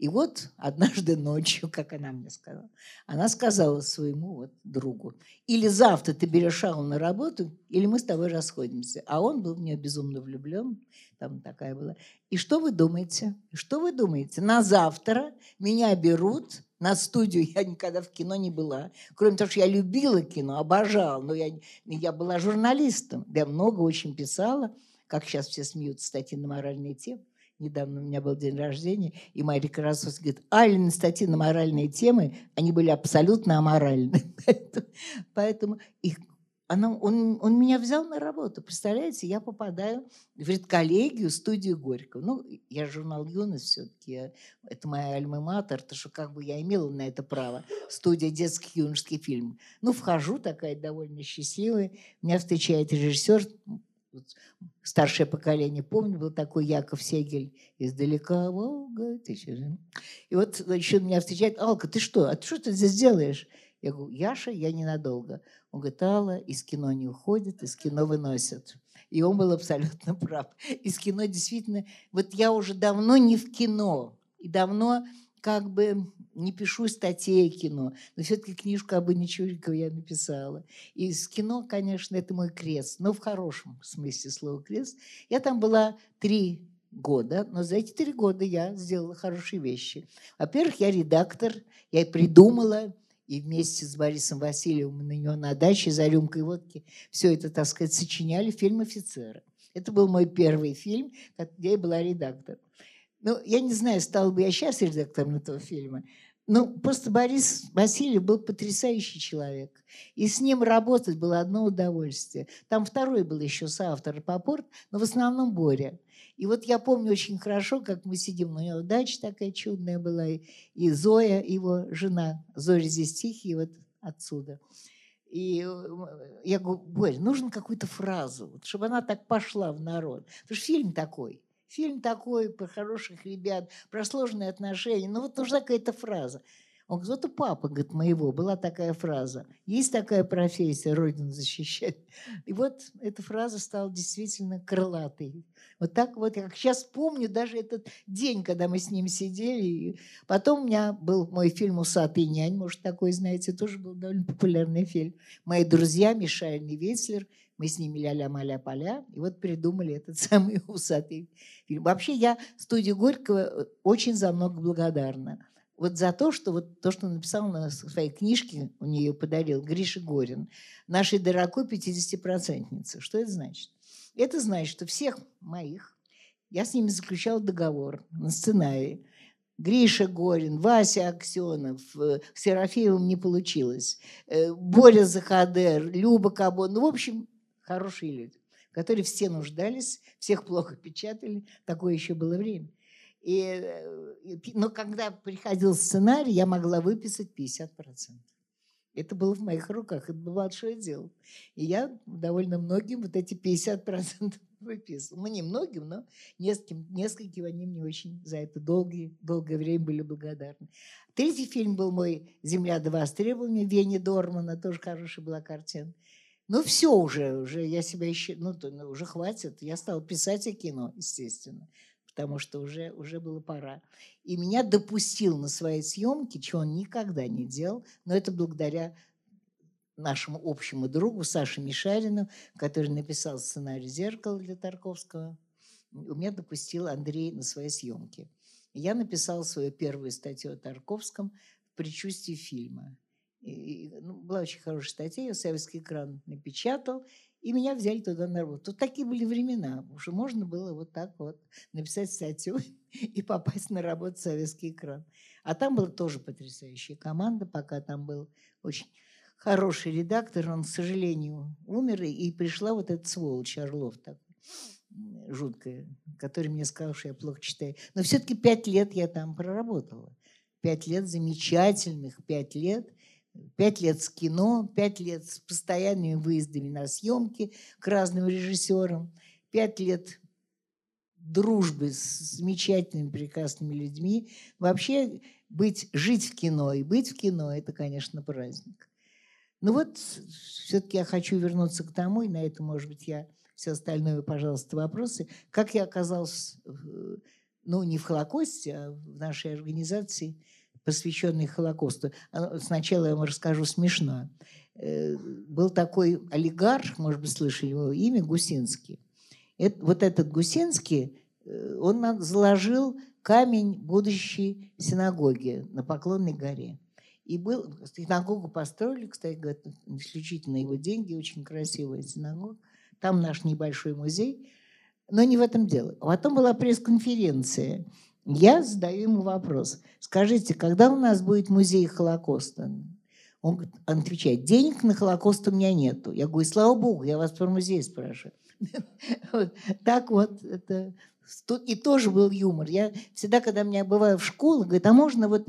И вот однажды ночью, как она мне сказала, она сказала своему вот другу, или завтра ты берешь Аллу на работу, или мы с тобой расходимся. А он был в нее безумно влюблен, там такая была. И что вы думаете? Что вы думаете? На завтра меня берут на студию, я никогда в кино не была. Кроме того, что я любила кино, обожала, но я, я была журналистом, я много очень писала, как сейчас все смеются, статьи на моральные темы недавно у меня был день рождения, и Мария Красовская говорит, Алина статьи на моральные темы, они были абсолютно аморальны. Поэтому их, она, он, он меня взял на работу. Представляете, я попадаю в редколлегию, студию Горького. Ну, я журнал «Юность» все-таки, это моя альма-матер, то что как бы я имела на это право. Студия детских юношеских фильмов. Ну, вхожу такая довольно счастливая. Меня встречает режиссер, старшее поколение, помню, был такой Яков Сегель издалека, Волга, И вот еще меня встречает, Алка, ты что, а ты что ты здесь делаешь? Я говорю, Яша, я ненадолго. Он говорит, Алла, из кино не уходит, из кино выносят. И он был абсолютно прав. Из кино действительно... Вот я уже давно не в кино. И давно как бы не пишу статей о кино, но все-таки книжку об Инне Чурикова я написала. И с кино, конечно, это мой крест, но в хорошем смысле слова крест. Я там была три года, но за эти три года я сделала хорошие вещи. Во-первых, я редактор, я придумала, и вместе с Борисом Васильевым на него на даче за рюмкой водки все это, так сказать, сочиняли фильм «Офицеры». Это был мой первый фильм, где я была редактором. Ну, я не знаю, стал бы я сейчас редактором этого фильма. Ну, просто Борис Васильев был потрясающий человек. И с ним работать было одно удовольствие. Там второй был еще соавтор Попорт, но в основном Боря. И вот я помню очень хорошо, как мы сидим, у него дача такая чудная была, и Зоя, его жена, Зоя здесь тихий, вот отсюда. И э, я говорю, Боря, нужно какую-то фразу, чтобы она так пошла в народ. Потому что фильм такой – Фильм такой про хороших ребят, про сложные отношения. Ну вот нужна какая-то фраза. Он у папы, говорит, моего была такая фраза. Есть такая профессия, Родину защищать. И вот эта фраза стала действительно крылатой. Вот так вот, я сейчас помню даже этот день, когда мы с ним сидели. Потом у меня был мой фильм «Усатый нянь», может, такой, знаете, тоже был довольно популярный фильм. Мои друзья Мишель Невецлер – мы с ними ля-ля-маля-поля, и вот придумали этот самый усатый фильм. Вообще я студии Горького э, очень за много благодарна. Вот за то, что вот то, что написал на своей книжке, у нее подарил Гриша Горин, нашей дорогой 50-процентнице. Что это значит? Это значит, что всех моих, я с ними заключал договор на сценарии, Гриша Горин, Вася Аксенов, э, Серафеевым не получилось, э, Боря Захадер, Люба Кабон. Ну, в общем, хорошие люди, которые все нуждались, всех плохо печатали. Такое еще было время. И, но когда приходил сценарий, я могла выписать 50%. Это было в моих руках, это было большое дело. И я довольно многим вот эти 50% выписывала. Ну, не многим, но нескольким, нескольким они мне очень за это долгие, долгое время были благодарны. Третий фильм был мой «Земля до востребования» Вени Дормана, тоже хорошая была картина. Ну, все уже, уже я себя еще, ну, ну, уже хватит. Я стала писать о кино, естественно, потому что уже, уже было пора. И меня допустил на свои съемки, чего он никогда не делал, но это благодаря нашему общему другу Саше Мишарину, который написал сценарий «Зеркало» для Тарковского. У меня допустил Андрей на свои съемки. Я написала свою первую статью о Тарковском в предчувствии фильма – и, ну, была очень хорошая статья, ее советский экран напечатал, и меня взяли туда на работу. Тут такие были времена, уже можно было вот так вот написать статью и попасть на работу в советский экран. А там была тоже потрясающая команда, пока там был очень хороший редактор, он, к сожалению, умер, и пришла вот эта сволочь Орлов такой жуткая, который мне сказал, что я плохо читаю. Но все-таки пять лет я там проработала. Пять лет замечательных, пять лет – Пять лет с кино, пять лет с постоянными выездами на съемки к разным режиссерам, пять лет дружбы с замечательными, прекрасными людьми. Вообще быть, жить в кино и быть в кино – это, конечно, праздник. Ну вот, все-таки я хочу вернуться к тому, и на это, может быть, я все остальное, пожалуйста, вопросы. Как я оказался, ну, не в Холокосте, а в нашей организации – посвященный Холокосту. А, сначала я вам расскажу смешно. Э, был такой олигарх, может быть, слышали его имя, Гусинский. Это, вот этот Гусинский, э, он заложил камень будущей синагоги на Поклонной горе. И был, синагогу построили, кстати, говорят, исключительно его деньги, очень красивая синагога. Там наш небольшой музей. Но не в этом дело. Потом была пресс-конференция – я задаю ему вопрос. Скажите, когда у нас будет музей Холокоста? Он отвечает, денег на Холокост у меня нету. Я говорю, слава богу, я вас про музей спрашиваю. Так вот, это и тоже был юмор. Я всегда, когда меня бываю в школе, говорю, а можно вот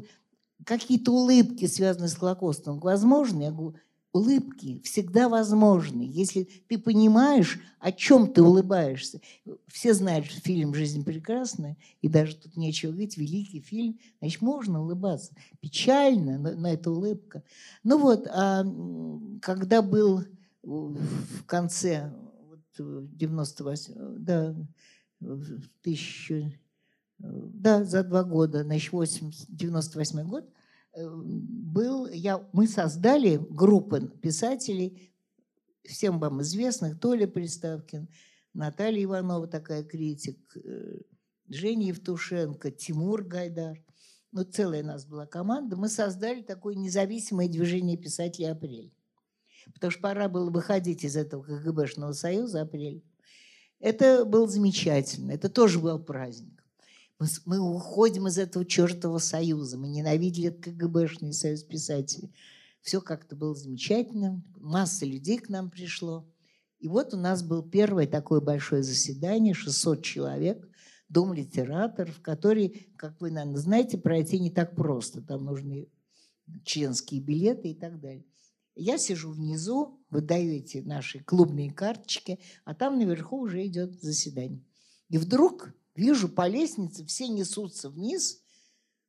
какие-то улыбки, связанные с Холокостом, возможно? Я говорю, улыбки всегда возможны, если ты понимаешь, о чем ты улыбаешься. Все знают, что фильм «Жизнь прекрасная», и даже тут нечего говорить, великий фильм, значит, можно улыбаться. Печально, но, но это улыбка. Ну вот, а когда был в конце 98, да, тысячу, да, за два года, значит, 80, 98 год, э, был, я, мы создали группы писателей, всем вам известных, Толя Приставкин, Наталья Иванова, такая критик, э, Женя Евтушенко, Тимур Гайдар. Ну, целая у нас была команда. Мы создали такое независимое движение писателей «Апрель». Потому что пора было выходить из этого КГБшного союза «Апрель». Это было замечательно. Это тоже был праздник. Мы, уходим из этого чертового союза. Мы ненавидели КГБшный союз писателей. Все как-то было замечательно. Масса людей к нам пришло. И вот у нас было первое такое большое заседание, 600 человек, дом литераторов, который, как вы, наверное, знаете, пройти не так просто. Там нужны членские билеты и так далее. Я сижу внизу, вы даете наши клубные карточки, а там наверху уже идет заседание. И вдруг вижу по лестнице, все несутся вниз,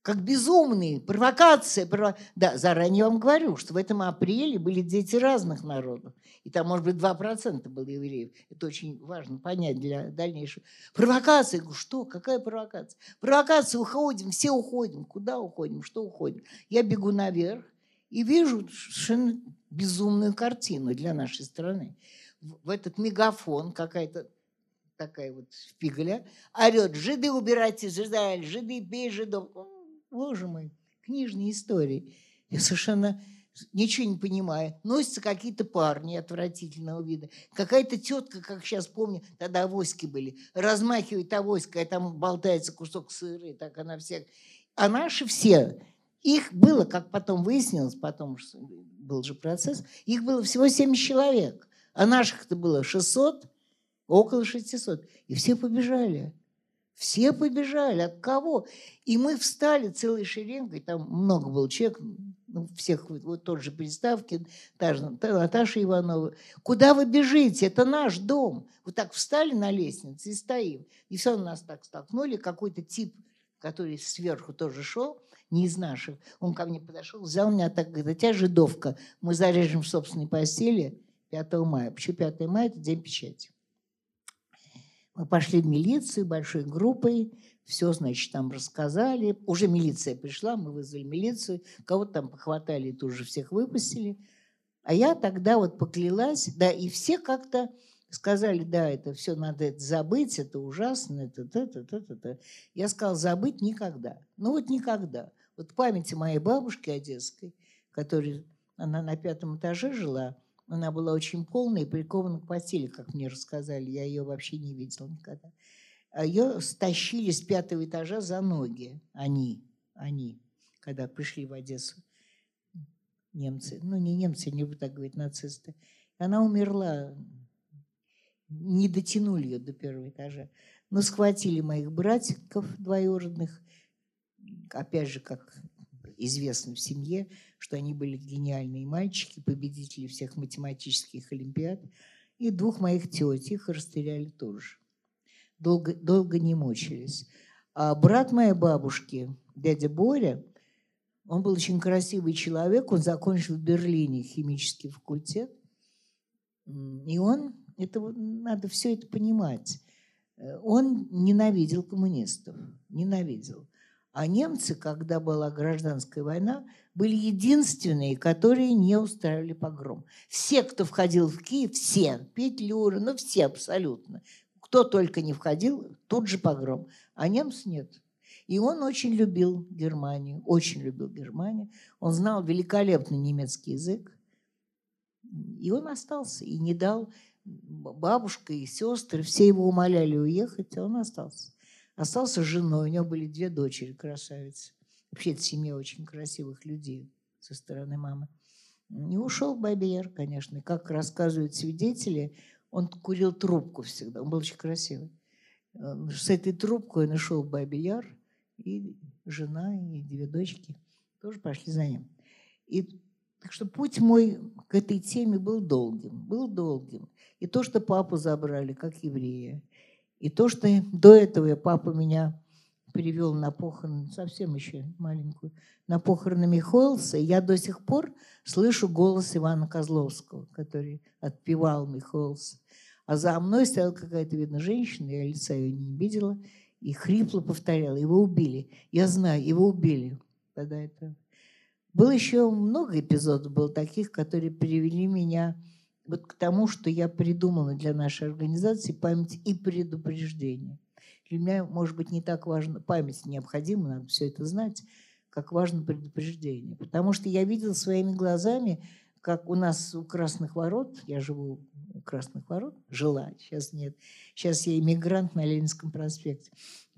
как безумные, провокация. Прово... Да, заранее вам говорю, что в этом апреле были дети разных народов. И там, может быть, 2% было евреев. Это очень важно понять для дальнейшего. Провокация. Я говорю, что? Какая провокация? Провокация, уходим, все уходим. Куда уходим? Что уходим? Я бегу наверх, и вижу совершенно безумную картину для нашей страны. В этот мегафон какая-то такая вот шпигаля орет, жиды убирайте из Израиля, жиды бей жидов. Боже мой, книжные истории. Я совершенно ничего не понимаю. Носятся какие-то парни отвратительного вида. Какая-то тетка, как сейчас помню, тогда авоськи были, размахивает авоськой, а там болтается кусок сыра, и так она всех... А наши все их было, как потом выяснилось, потом был же процесс, их было всего 70 человек, а наших-то было 600, около 600. И все побежали. Все побежали. От кого? И мы встали целой шеренгой, там много было человек, ну, всех, вот тот же Приставкин, та же Наташа Иванова. Куда вы бежите? Это наш дом. Вот так встали на лестнице и стоим. И все нас так столкнули. Какой-то тип, который сверху тоже шел, не из наших. Он ко мне подошел, взял меня так, говорит, а тебя жидовка, мы зарежем в собственной постели 5 мая. Почему 5 мая? Это день печати. Мы пошли в милицию большой группой, все, значит, там рассказали. Уже милиция пришла, мы вызвали милицию, кого-то там похватали и тут же всех выпустили. А я тогда вот поклялась, да, и все как-то сказали, да, это все надо это забыть, это ужасно, это, это, это, это, это. Я сказала, забыть никогда. Ну вот никогда. Вот в памяти моей бабушки одесской, которая, она на пятом этаже жила, она была очень полная и прикована к постели, как мне рассказали. Я ее вообще не видела никогда. А ее стащили с пятого этажа за ноги. Они, они, когда пришли в Одессу. Немцы. Ну, не немцы, не буду так говорить, нацисты. Она умерла. Не дотянули ее до первого этажа. Но схватили моих братиков двоюродных опять же, как известно в семье, что они были гениальные мальчики, победители всех математических олимпиад. И двух моих теть их расстреляли тоже. Долго, долго не мучились. А брат моей бабушки, дядя Боря, он был очень красивый человек, он закончил в Берлине химический факультет. И он, это надо все это понимать, э, он ненавидел коммунистов, ненавидел. А немцы, когда была гражданская война, были единственные, которые не устраивали погром. Все, кто входил в Киев, все, Петлюра, ну все абсолютно. Кто только не входил, тут же погром. А немцы нет. И он очень любил Германию, очень любил Германию. Он знал великолепный немецкий язык. И он остался, и не дал бабушка и сестры, все его умоляли уехать, а он остался. Остался с женой, у него были две дочери, красавицы. Вообще, это семья очень красивых людей со стороны мамы. И ушел в Бабияр, конечно. И как рассказывают свидетели, он курил трубку всегда. Он был очень красивый. С этой трубкой он ушел в Бабияр, и жена, и две дочки тоже пошли за ним. И так что путь мой к этой теме был долгим, был долгим. И то, что папу забрали, как еврея, и то, что до этого папа меня привел на похороны, совсем еще маленькую, на похороны Михоэлса, я до сих пор слышу голос Ивана Козловского, который отпевал Михоэлса. А за мной стояла какая-то, видно, женщина, я лица ее не видела, и хрипло повторяла, его убили. Я знаю, его убили. Тогда это... Было еще много эпизодов, было таких, которые привели меня вот к тому, что я придумала для нашей организации память и предупреждение. Для меня, может быть, не так важно, память необходима, надо все это знать, как важно предупреждение. Потому что я видела своими глазами, как у нас у Красных Ворот, я живу у Красных Ворот, жила, сейчас нет. Сейчас я иммигрант на Ленинском проспекте.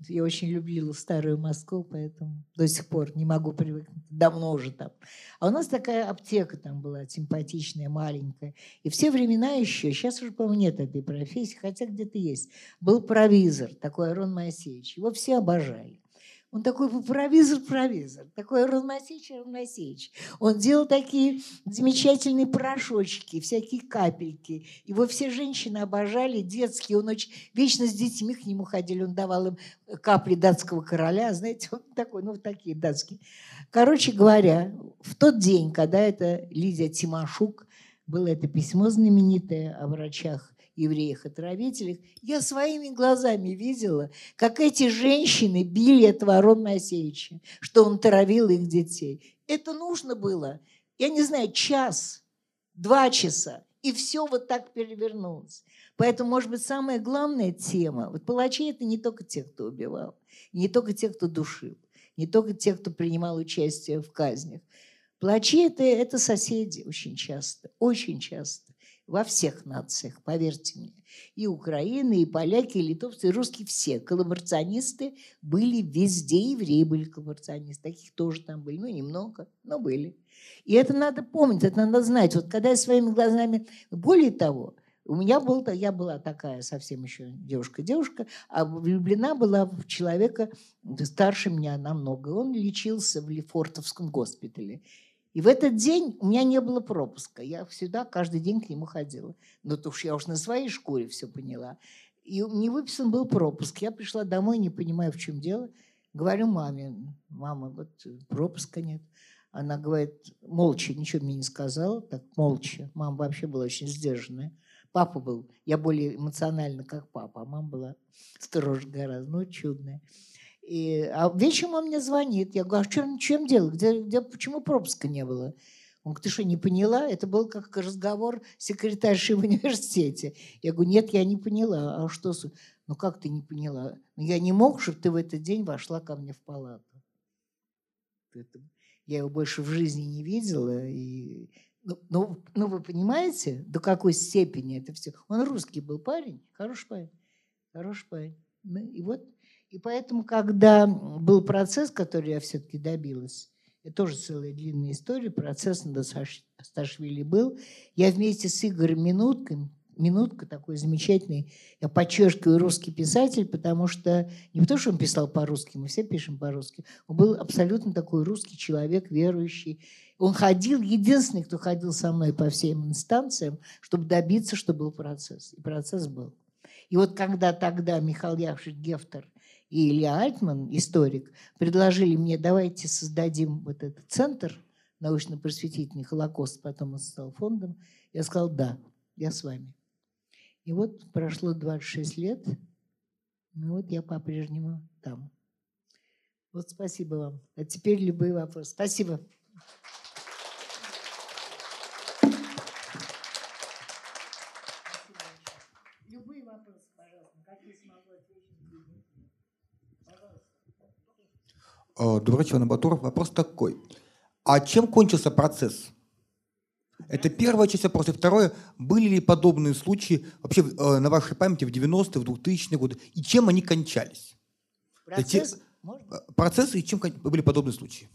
Я очень любила старую Москву, поэтому до сих пор не могу привыкнуть. Давно уже там. А у нас такая аптека там была симпатичная, маленькая. И все времена еще, сейчас уже, по-моему, нет этой профессии, хотя где-то есть. Был провизор, такой Арон Моисеевич. Его все обожали. Он такой провизор-провизор, такой Моисеевич. Он делал такие замечательные порошочки, всякие капельки. Его все женщины обожали, детские. Он очень вечно с детьми к нему ходили. Он давал им капли датского короля, знаете, он такой, ну, такие датские. Короче говоря, в тот день, когда это Лидия Тимошук, было это письмо знаменитое о врачах евреях-отравителях, я своими глазами видела, как эти женщины били этого Арона Моисеевича, что он травил их детей. Это нужно было, я не знаю, час, два часа, и все вот так перевернулось. Поэтому, может быть, самая главная тема, вот палачи – это не только те, кто убивал, не только те, кто душил, не только те, кто принимал участие в казнях. Палачи это, – это соседи очень часто, очень часто во всех нациях, поверьте мне. И Украины, и поляки, и литовцы, и русские, все коллаборационисты были везде, евреи были коллаборационисты, таких тоже там были, ну немного, но были. И это надо помнить, это надо знать. Вот когда я своими глазами, более того, у меня был, я была такая совсем еще девушка-девушка, а влюблена была в человека старше меня намного. Он лечился в Лефортовском госпитале. И в этот день у меня не было пропуска. Я всегда каждый день к нему ходила. Но то уж я уж на своей шкуре все поняла. И не выписан был пропуск. Я пришла домой, не понимаю, в чем дело. Говорю маме, мама, вот пропуска нет. Она говорит, молча, ничего мне не сказала, так молча. Мама вообще была очень сдержанная. Папа был, я более эмоционально, как папа, а мама была строже гораздо, ну, чудная. И, а вечером он мне звонит. Я говорю, а чем, чем дело? Где, где, почему пропуска не было? Он говорит, ты что, не поняла? Это был как разговор секретарши в университете. Я говорю, нет, я не поняла. А что? Ну как ты не поняла? Ну я не мог, чтобы ты в этот день вошла ко мне в палату. Я его больше в жизни не видела. И, ну, ну, ну, вы понимаете, до какой степени это все? Он русский был парень, хороший парень, хороший парень. Ну, и вот и поэтому, когда был процесс, который я все-таки добилась, это тоже целая длинная история, процесс над Сташвили был, я вместе с Игорем Минуткой, Минутка такой замечательный, я подчеркиваю, русский писатель, потому что не потому, что он писал по-русски, мы все пишем по-русски, он был абсолютно такой русский человек, верующий. Он ходил, единственный, кто ходил со мной по всем инстанциям, чтобы добиться, что был процесс. И процесс был. И вот когда тогда Михаил Яковлевич Гефтер и Илья Альтман, историк, предложили мне, давайте создадим вот этот центр научно-просветительный Холокост, потом он стал фондом. Я сказал, да, я с вами. И вот прошло 26 лет, ну вот я по-прежнему там. Вот спасибо вам. А теперь любые вопросы. Спасибо. Э, вечер, Набатуров. Вопрос такой. А чем кончился процесс? Это первая часть вопроса. Второе, были ли подобные случаи вообще э, на вашей памяти в 90-е, в 2000-е годы? И чем они кончались? Процесс, Эти, э, процессы и чем были подобные случаи?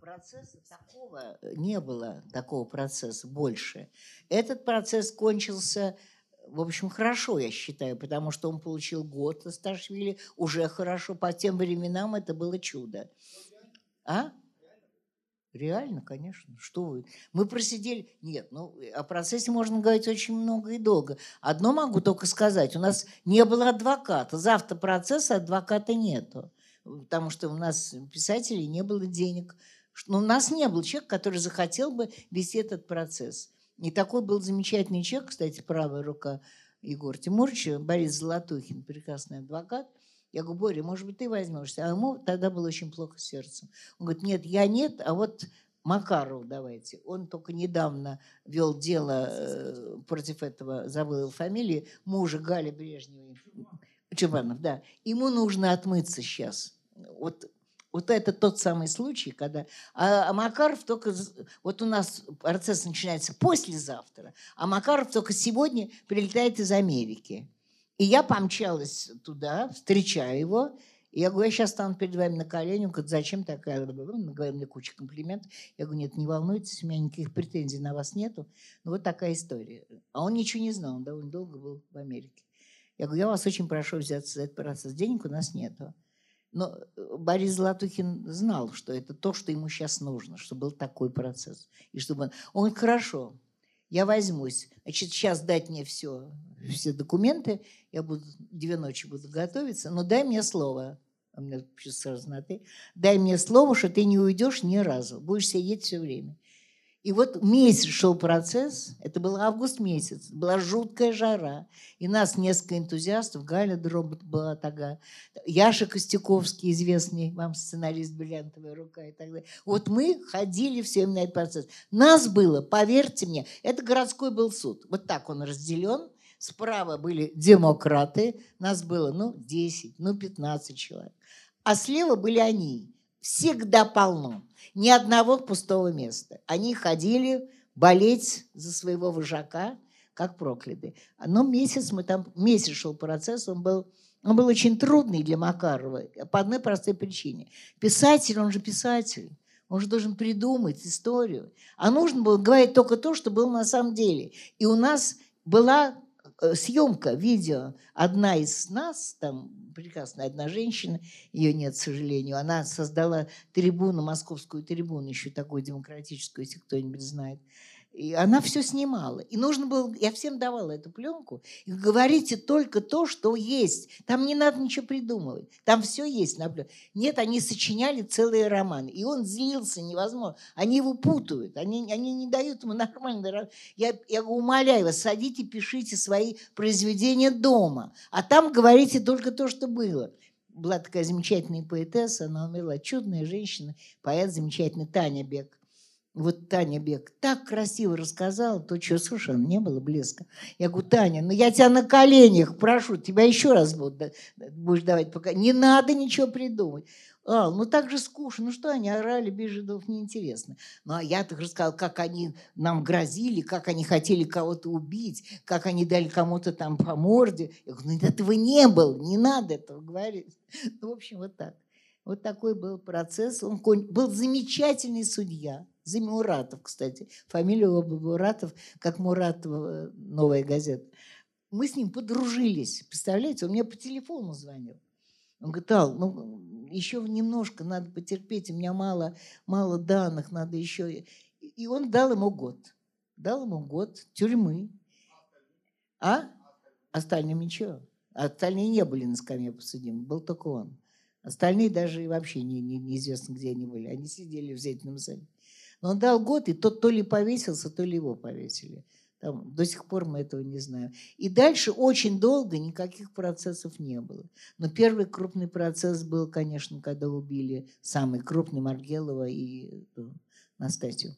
Процесса такого не было, такого процесса больше. Этот процесс кончился в общем, хорошо, я считаю, потому что он получил год Асташвили, уже хорошо. По тем временам это было чудо. А? Реально, конечно. Что вы? Мы просидели... Нет, ну, о процессе можно говорить очень много и долго. Одно могу только сказать. У нас не было адвоката. Завтра процесса адвоката нету. Потому что у нас писателей не было денег. Но у нас не был человек, который захотел бы вести этот процесс. И такой был замечательный человек, кстати, правая рука Егор Тимурович, Борис Золотухин, прекрасный адвокат. Я говорю, Боря, может быть, ты возьмешься? А ему тогда было очень плохо сердцем. Он говорит, нет, я нет, а вот Макаров давайте. Он только недавно вел дело э, против этого, забыл фамилии, мужа Гали Брежневой. Чубанов, да. Ему нужно отмыться сейчас. Вот, вот это тот самый случай, когда... А, а Макаров только... Вот у нас процесс начинается послезавтра, а Макаров только сегодня прилетает из Америки. И я помчалась туда, встречаю его, и я говорю, я сейчас стану перед вами на колени. Он говорит, зачем такая? Он говорит мне куча комплиментов. Я говорю, нет, не волнуйтесь, у меня никаких претензий на вас нету. Ну вот такая история. А он ничего не знал, он довольно долго был в Америке. Я говорю, я вас очень прошу взяться за этот процесс. Денег у нас нету. Но э, Борис Златухин знал, что это то, что ему сейчас нужно, чтобы был такой процесс. И чтобы он... он говорит, хорошо, я возьмусь. Значит, сейчас дать мне все, все документы, я буду две ночи буду готовиться, но дай мне слово. Он мне сразу на ты. Дай мне слово, что ты не уйдешь ни разу, будешь сидеть все время. И вот месяц шел процесс, это был август месяц, была жуткая жара. И нас несколько энтузиастов, Галя Дробот была тогда, Яша Костяковский, известный вам сценарист «Бриллиантовая рука» и так далее. Вот мы ходили все на этот процесс. Нас было, поверьте мне, это городской был суд. Вот так он разделен. Справа были демократы, нас было, ну, 10, ну, 15 человек. А слева были они, всегда полно. Ни одного пустого места. Они ходили болеть за своего вожака, как проклятые. Но месяц мы там, месяц шел процесс, он был, он был очень трудный для Макарова по одной простой причине. Писатель, он же писатель. Он же должен придумать историю. А нужно было говорить только то, что было на самом деле. И у нас была Э, съемка, видео. Одна из нас, там прекрасная одна женщина, ее нет, к сожалению, она создала трибуну, московскую трибуну, еще такую демократическую, если кто-нибудь знает. И она все снимала. И нужно было, я всем давала эту пленку. И говорите только то, что есть. Там не надо ничего придумывать. Там все есть на пленке. Нет, они сочиняли целые романы. И он злился невозможно. Они его путают. Они, они не дают ему нормально. Я, я умоляю вас, садите, пишите свои произведения дома. А там говорите только то, что было была такая замечательная поэтесса, она умерла, чудная женщина, поэт замечательный Таня Бек вот Таня Бек так красиво рассказала, то что, совершенно не было блеска. Я говорю, Таня, ну я тебя на коленях прошу, тебя еще раз буду, будешь давать пока. Не надо ничего придумать. А, ну так же скучно. Ну что они орали без неинтересно. Ну а я так рассказал, как они нам грозили, как они хотели кого-то убить, как они дали кому-то там по морде. Я говорю, ну этого не было, не надо этого говорить. Ну, в общем, вот так. Вот такой был процесс. Он был замечательный судья Муратов, кстати. Фамилия оба Муратов, как Муратова, новая газета. Мы с ним подружились. Представляете, он мне по телефону звонил. Он говорит, Ал, ну, еще немножко надо потерпеть, у меня мало, мало данных, надо еще... И он дал ему год. Дал ему год тюрьмы. А? Остальным ничего. Остальные не были на скамье подсудимых, был только он. Остальные даже вообще не, не, неизвестно, где они были. Они сидели в зрительном зале. Но он дал год, и тот то ли повесился, то ли его повесили. Там, до сих пор мы этого не знаем. И дальше очень долго никаких процессов не было. Но первый крупный процесс был, конечно, когда убили самый крупный Маргелова и ну, Настасью.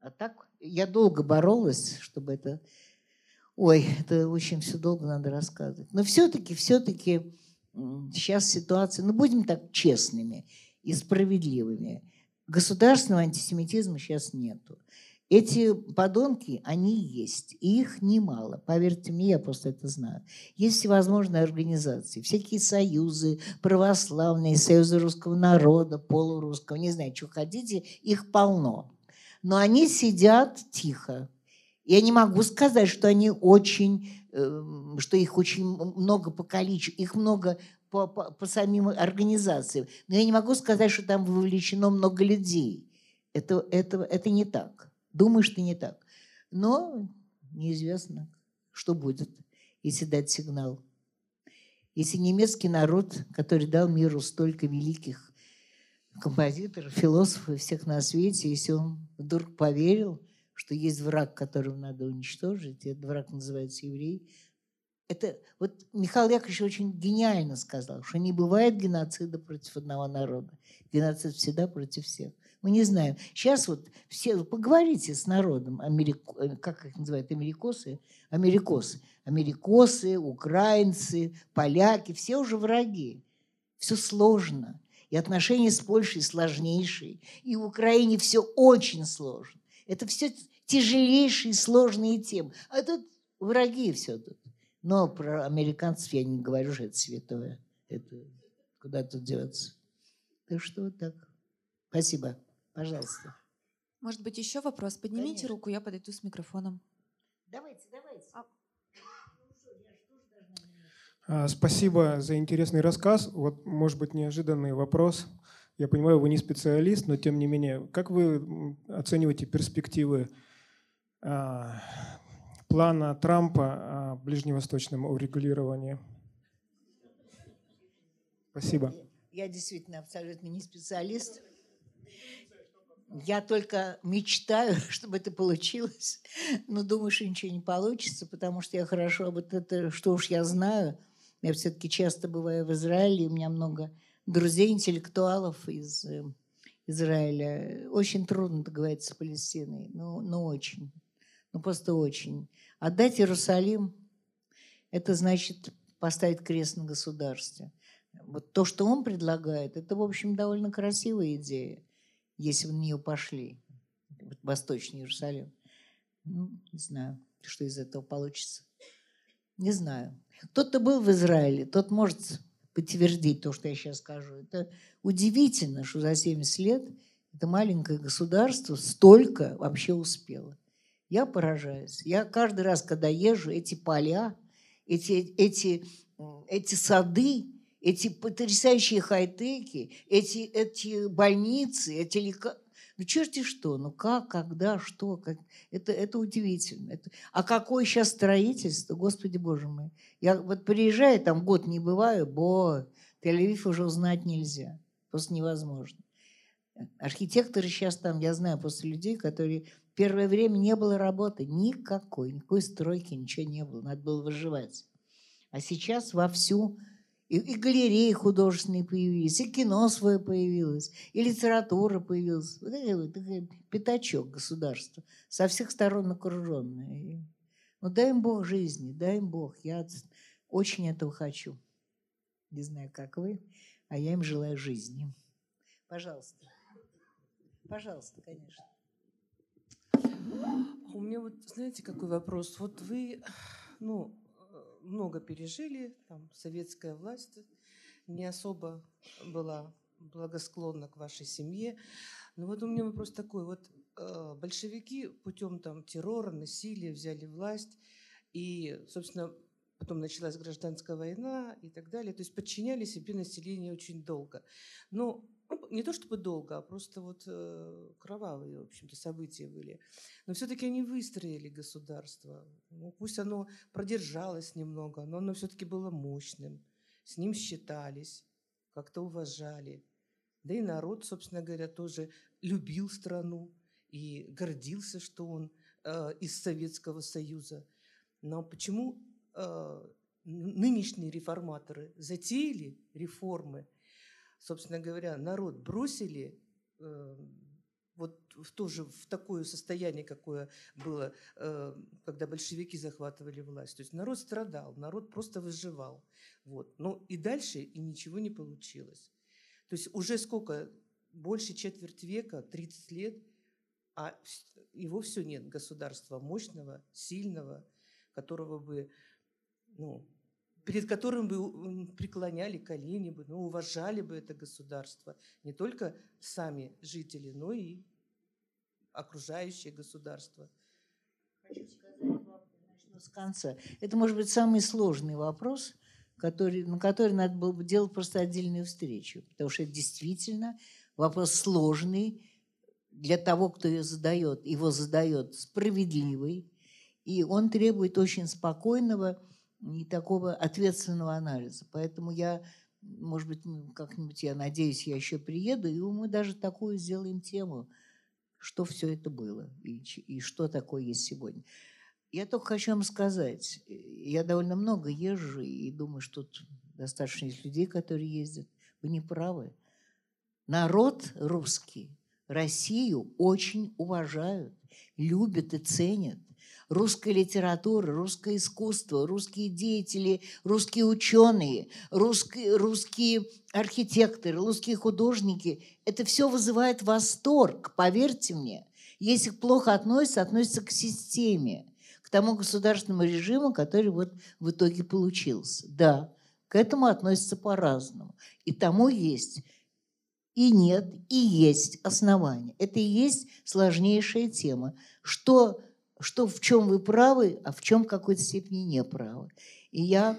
А так я долго боролась, чтобы это... Ой, это очень все долго надо рассказывать. Но все-таки, все-таки сейчас ситуация, ну будем так честными и справедливыми. Государственного антисемитизма сейчас нету. Эти подонки, они есть, и их немало. Поверьте мне, я просто это знаю. Есть всевозможные организации, всякие союзы, православные, союзы русского народа, полурусского, не знаю, что хотите, их полно. Но они сидят тихо. Я не могу сказать, что они очень, эм, что их очень много по количеству, их много по, по, по самим организациям. Но я не могу сказать, что там вовлечено много людей. Это, это, это не так. Думаю, что не так. Но неизвестно, что будет, если дать сигнал. Если немецкий народ, который дал миру столько великих композиторов, философов и всех на свете, если он вдруг поверил что есть враг, которого надо уничтожить, этот враг называется еврей. Это вот Михаил Яковлевич очень гениально сказал, что не бывает геноцида против одного народа. Геноцид всегда против всех. Мы не знаем. Сейчас вот все, поговорите с народом, америк, э, как их называют, америкосы, америкосы, америкосы, украинцы, поляки, все уже враги. Все сложно. И отношения с Польшей сложнейшие. И в Украине все очень сложно. Это все тяжелейшие, сложные темы. А тут враги все тут. Но про американцев я не говорю, что это святое. Это куда тут деваться. Так что вот так. Спасибо. Пожалуйста. Может быть, еще вопрос? Поднимите Конечно. руку, я подойду с микрофоном. Давайте, давайте. А- А, Спасибо за интересный рассказ. Вот, может быть, неожиданный вопрос. Я понимаю, вы не специалист, но тем не менее, как вы оцениваете перспективы а, плана Трампа о ближневосточном урегулировании? Спасибо. Я действительно абсолютно не специалист. Я только мечтаю, чтобы это получилось, но думаю, что ничего не получится, потому что я хорошо об это, что уж я знаю. Я все-таки часто бываю в Израиле, у меня много друзей, интеллектуалов из э, Израиля. Очень трудно договориться с Палестиной, ну, ну очень, ну просто очень. Отдать Иерусалим – это значит поставить крест на государстве. Вот то, что он предлагает, это, в общем, довольно красивая идея, если на нее пошли. Вот Восточный Иерусалим. Ну, не знаю, что из этого получится. Не знаю. Тот, кто был в Израиле, тот может подтвердить то, что я сейчас скажу. Это удивительно, что за 70 лет это маленькое государство столько вообще успело. Я поражаюсь. Я каждый раз, когда езжу, эти поля, эти, эти, эти сады, эти потрясающие хай-теки, эти, эти больницы, эти лека... Ну, черти что, ну как, когда, что, как... Это, это удивительно. Это... А какое сейчас строительство, господи боже мой. Я вот приезжаю, там год не бываю, бо, Тель-Авив уже узнать нельзя. Просто невозможно. Архитекторы сейчас там, я знаю после людей, которые первое время не было работы никакой, никакой стройки, ничего не было, надо было выживать. А сейчас вовсю и, и галереи художественные появились, и кино свое появилось, и литература появилась. Вот это вот такой пятачок государства, со всех сторон окруженное. Ну, дай им Бог жизни, дай им Бог. Я очень этого хочу. Не знаю, как вы, а я им желаю жизни. Пожалуйста. Пожалуйста, конечно. У меня вот, знаете, какой вопрос? Вот вы, ну, э, много пережили, там, советская власть не особо была благосклонна к вашей семье. Но вот у меня вопрос такой, вот э, большевики путем там террора, насилия взяли власть, и, собственно, потом началась гражданская война и так далее, то есть подчиняли себе население очень долго. Но не то чтобы долго, а просто вот э, кровавые, в общем-то, события были. Но все-таки они выстроили государство. Ну, пусть оно продержалось немного, но оно все-таки было мощным. С ним считались, как-то уважали. Да и народ, собственно говоря, тоже любил страну и гордился, что он э, из Советского Союза. Но почему э, нынешние реформаторы затеяли реформы, собственно говоря, народ бросили э, вот в тоже в такое состояние, какое было, э, когда большевики захватывали власть. То есть народ страдал, народ просто выживал. Вот. Ну и дальше и ничего не получилось. То есть уже сколько? Больше четверть века, 30 лет, а его все нет, государства мощного, сильного, которого бы, ну, перед которым бы преклоняли колени бы, ну, уважали бы это государство. Не только сами жители, но и окружающее государство. Хочу сказать вам, начну с конца. Это может быть самый сложный вопрос, который, на который надо было бы делать просто отдельную встречу, потому что это действительно вопрос сложный для того, кто ее задает. Его задает справедливый, и он требует очень спокойного и такого ответственного анализа. Поэтому я, может быть, как-нибудь, я надеюсь, я еще приеду, и мы даже такую сделаем тему, что все это было и, и что такое есть сегодня. Я только хочу вам сказать, э, я довольно много езжу и думаю, что тут достаточно есть людей, которые ездят. Вы не правы. Народ русский Россию очень уважают, любят и ценят. Русская литература, русское искусство, русские деятели, русские ученые, русские, русские архитекторы, русские художники – это все вызывает восторг, поверьте мне. Если плохо относятся, относятся к системе тому государственному режиму, который вот в итоге получился. Да, к этому относятся по-разному. И тому есть и нет, и есть основания. Это и есть сложнейшая тема. Что, что в чем вы правы, а в чем в какой-то степени не правы. И я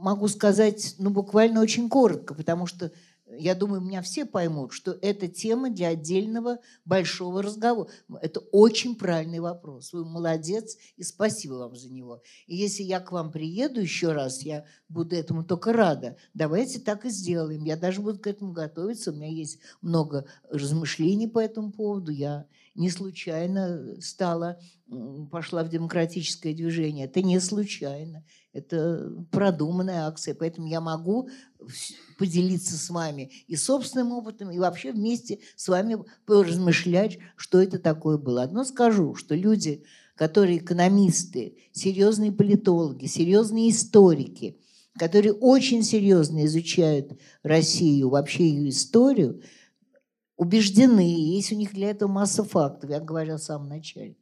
могу сказать, ну, буквально очень коротко, потому что я думаю, меня все поймут, что это тема для отдельного большого разговора. Это очень правильный вопрос. Вы молодец, и спасибо вам за него. И если я к вам приеду еще раз, я буду этому только рада. Давайте так и сделаем. Я даже буду к этому готовиться. У меня есть много размышлений по этому поводу. Я не случайно стала, пошла в демократическое движение. Это не случайно. Это продуманная акция. Поэтому я могу поделиться с вами и собственным опытом, и вообще вместе с вами поразмышлять, что это такое было. Одно скажу, что люди, которые экономисты, серьезные политологи, серьезные историки, которые очень серьезно изучают Россию, вообще ее историю, убеждены, есть у них для этого масса фактов, я говорила в самом начале,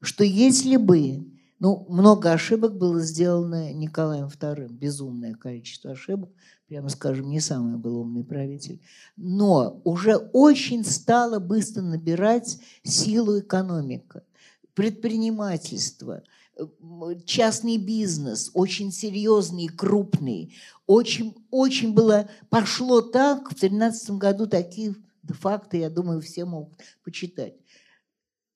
что если бы, ну, много ошибок было сделано Николаем II, безумное количество ошибок, прямо скажем, не самый был умный правитель, но уже очень стало быстро набирать силу экономика, предпринимательство, частный бизнес, очень серьезный, крупный. Очень, очень было, пошло так, в 2013 году такие факты, я думаю, все могут почитать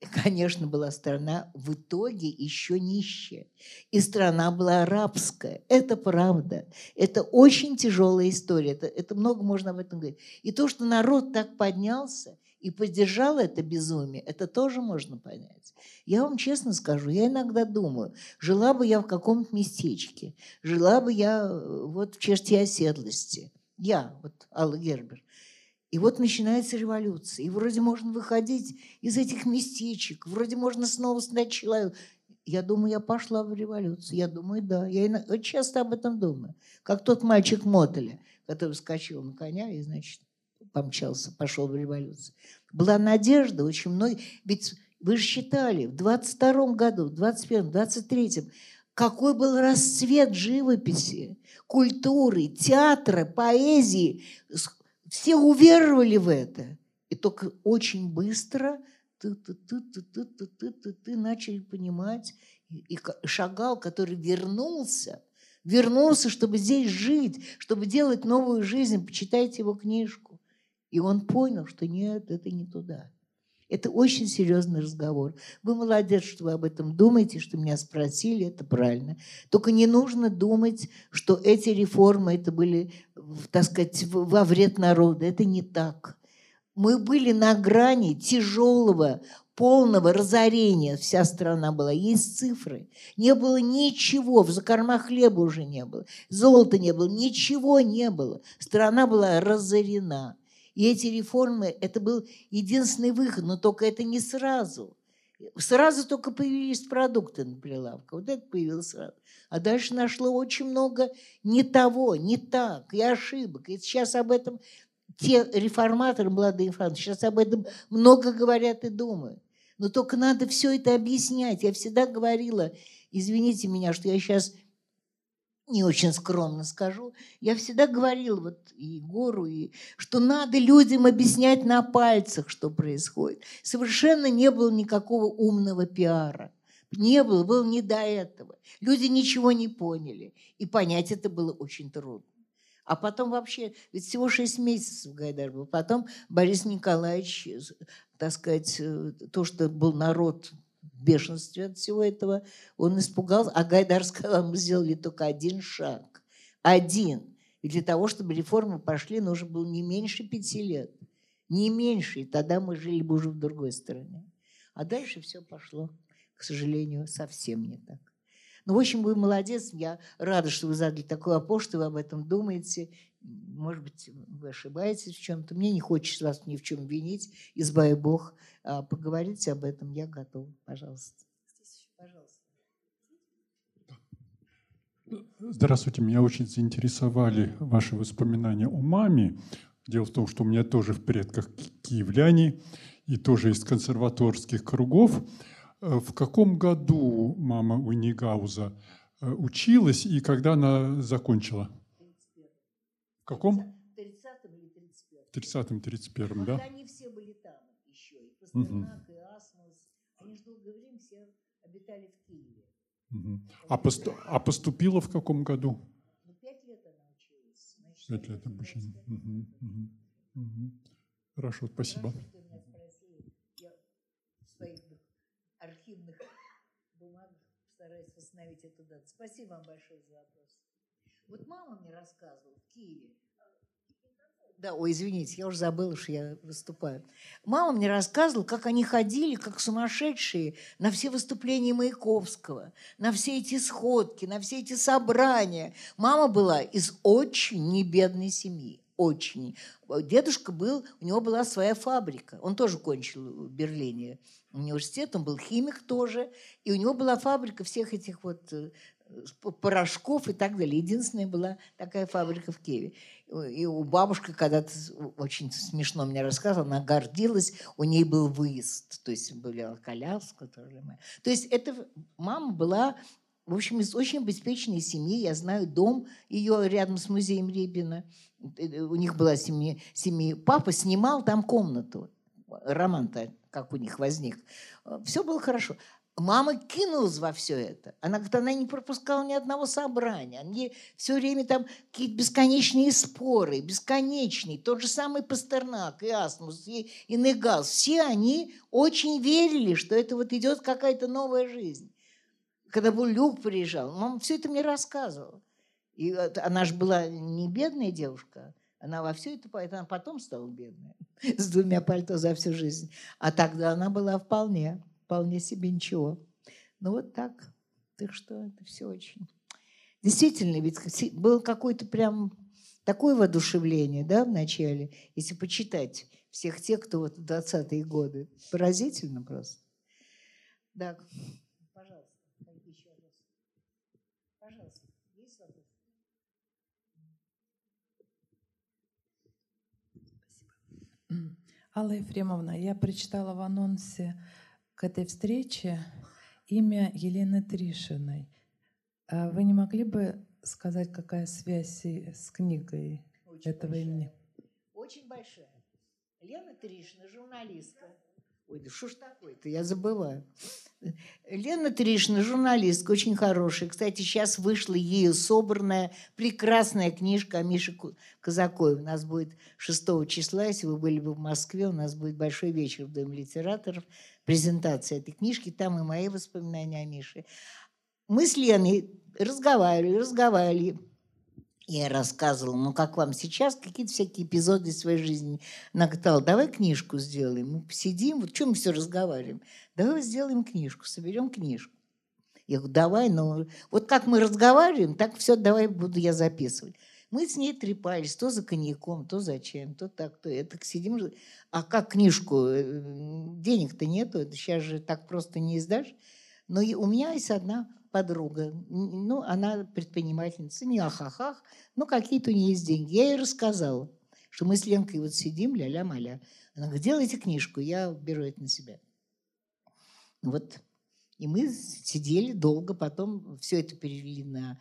конечно, была страна в итоге еще нищая. И страна была арабская. Это правда. Это очень тяжелая история. Это, это много можно об этом говорить. И то, что народ так поднялся и поддержал это безумие, это тоже можно понять. Я вам честно скажу, я иногда думаю, жила бы я в каком-то местечке, жила бы я э, вот в черте оседлости. Я, вот Алла Гербер, и вот начинается революция. И вроде можно выходить из этих местечек, вроде можно снова стать человеком. Я думаю, я пошла в революцию. Я думаю, да. Я очень часто об этом думаю. Как тот мальчик Мотеля, который вскочил на коня и, значит, помчался, пошел в революцию. Была надежда очень много. Ведь вы же считали, в 22 году, в 21 в 23 какой был расцвет живописи, культуры, театра, поэзии, все уверовали в это. И только очень быстро ты, ты, ты, ты, ты, ты, ты, ты, начали понимать. И Шагал, который вернулся, вернулся, чтобы здесь жить, чтобы делать новую жизнь. Почитайте его книжку. И он понял, что нет, это не туда. Это очень серьезный разговор. Вы молодец, что вы об этом думаете, что меня спросили, это правильно. Только не нужно думать, что эти реформы это были, так сказать, во вред народа. Это не так. Мы были на грани тяжелого, полного разорения. Вся страна была. Есть цифры. Не было ничего. В закорма хлеба уже не было. Золота не было. Ничего не было. Страна была разорена. И эти реформы, это был единственный выход, но только это не сразу. Сразу только появились продукты на прилавках. Вот это появилось сразу. А дальше нашло очень много не того, не так, и ошибок. И сейчас об этом те реформаторы, молодые реформаторы, сейчас об этом много говорят и думают. Но только надо все это объяснять. Я всегда говорила, извините меня, что я сейчас не очень скромно скажу, я всегда говорила вот и Егору, и, что надо людям объяснять на пальцах, что происходит. Совершенно не было никакого умного пиара. Не было, было не до этого. Люди ничего не поняли. И понять это было очень трудно. А потом вообще, ведь всего шесть месяцев Гайдар был. Потом Борис Николаевич, так сказать, э, то, что был народ бешенстве от всего этого, он испугался. А Гайдар сказал, мы сделали только один шаг. Один. И для того, чтобы реформы пошли, нужно было не меньше пяти лет. Не меньше, и тогда мы жили бы уже в другой стране. А дальше все пошло, к сожалению, совсем не так. Ну, в общем, вы молодец. Я рада, что вы задали такой вопрос, что вы об этом думаете. Может быть, вы ошибаетесь в чем-то. Мне не хочется вас ни в чем винить, избави Бог. А поговорите об этом, я готова. Пожалуйста. Пожалуйста. Здравствуйте, меня очень заинтересовали ваши воспоминания о маме. Дело в том, что у меня тоже в предках киевляне и тоже из консерваторских кругов. Э, в каком году мама Унигауза э, училась и когда она закончила? В каком? В 30-м или 31-м. В 30-м, 31-м, Вот да? они все были там еще. И Пастернак, и Асмус. Они же долгое время все обитали в Киеве. Мгм. А, посту- а поступила в каком году? Ну, пять лет она училась. Значит, Пять лет обучения. 25 Мгм, мгм, мгм. Хорошо, спасибо. Хорошо, что меня спросили. Я в своих архивных бумагах стараюсь восстановить эту дату. Спасибо вам большое за вопрос. Вот мама мне рассказывала в Киеве. Да, ой, извините, я уже забыла, что я выступаю. Мама мне рассказывала, как они ходили, как сумасшедшие, на все выступления Маяковского, на все эти сходки, на все эти собрания. Мама была из очень небедной семьи, очень. Дедушка был, у него была своя фабрика. Он тоже кончил в Берлине университет, он был химик тоже. И у него была фабрика всех этих вот э, порошков и так далее. Единственная была такая фабрика в Киеве. И у бабушки когда-то очень смешно мне рассказывала, она гордилась, у ней был выезд, то есть была коляска. То есть эта мама была, в общем, из очень обеспеченной семьи. Я знаю дом ее рядом с музеем Репина. Э, У них была семья, семья. Папа снимал там комнату. Роман-то как у них возник. Все было хорошо. Мама кинулась во все это. Она говорит, она не пропускала ни одного собрания. Они все время там какие-то бесконечные споры, бесконечные. Тот же самый Пастернак, и Асмус, и, и Негас. Все они очень верили, что это вот идет какая-то новая жизнь. Когда Булюк приезжал, мама все это мне рассказывала. И она же была не бедная девушка, она во все это, она потом стала бедной, с двумя пальто за всю жизнь. А тогда она была вполне, вполне себе ничего. Ну вот так. Так что это все очень... Действительно, ведь было какое-то прям такое воодушевление, да, в начале, если почитать всех тех, кто вот в 20-е годы. Поразительно просто. Да, пожалуйста? Пожалуйста, есть вопросы? Алла Ефремовна, я прочитала в анонсе к этой встрече имя Елены Тришиной. А Вы не могли бы сказать, какая связь с книгой Очень этого большая. имени? Очень большая. Лена Тришина, журналистка. Ой, да что ж такое-то, я забываю. Лена Тришина, журналистка, очень хорошая. Кстати, сейчас вышла ею собранная прекрасная книжка о Мише Казакове. У нас будет 6 числа, если вы были бы в Москве, у нас будет большой вечер в Доме литераторов, презентация этой книжки, там и мои воспоминания о Мише. Мы с Леной разговаривали, разговаривали. Я рассказывала, ну как вам сейчас, какие-то всякие эпизоды из своей жизни. Говорит, давай книжку сделаем. Мы посидим, вот что мы все разговариваем? Давай сделаем книжку, соберем книжку. Я говорю, давай, ну вот как мы разговариваем, так все давай буду я записывать. Мы с ней трепались, то за коньяком, то за чаем, то так, то это. Сидим, а как книжку? Э, Денег-то нету, это сейчас же так просто не издашь. Но у меня есть одна подруга, ну, она предпринимательница, не ахахах, но какие-то у нее есть деньги. Я ей рассказала, что мы с Ленкой вот сидим, ля-ля-маля. Она говорит, делайте книжку, я беру это на себя. Вот. И мы сидели долго, потом все это перевели на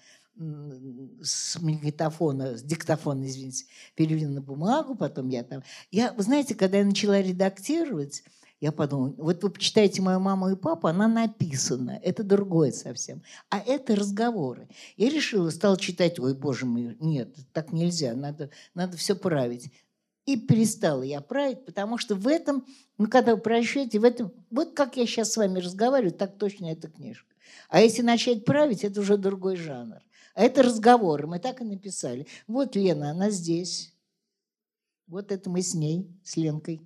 с магнитофона, с диктофона, извините, перевели на бумагу, потом я там... Я, вы знаете, когда я начала редактировать, я подумала, вот вы почитаете мою маму и папу, она написана, это другое совсем. А это разговоры. Я решила, стала читать, ой, боже мой, нет, так нельзя, надо, надо все править. И перестала я править, потому что в этом, ну, когда вы прочтете, в этом, вот как я сейчас с вами разговариваю, так точно эта книжка. А если начать править, это уже другой жанр. А это разговоры, мы так и написали. Вот Лена, она здесь. Вот это мы с ней, с Ленкой,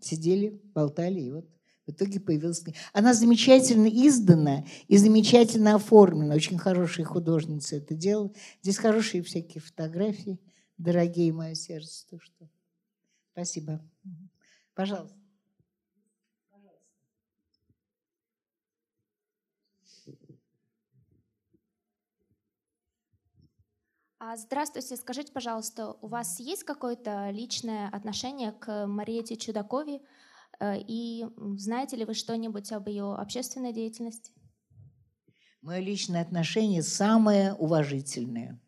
сидели, болтали, и вот в итоге появилась. Она замечательно издана и замечательно оформлена. Очень хорошие художницы это делала. Здесь хорошие всякие фотографии, дорогие мое сердце. То, что... Спасибо. Пожалуйста. Здравствуйте, скажите, пожалуйста, у вас есть какое-то личное отношение к Мариете Чудакове? Э, И знаете ли вы что-нибудь об ее общественной деятельности? Мое личное отношение самое уважительное,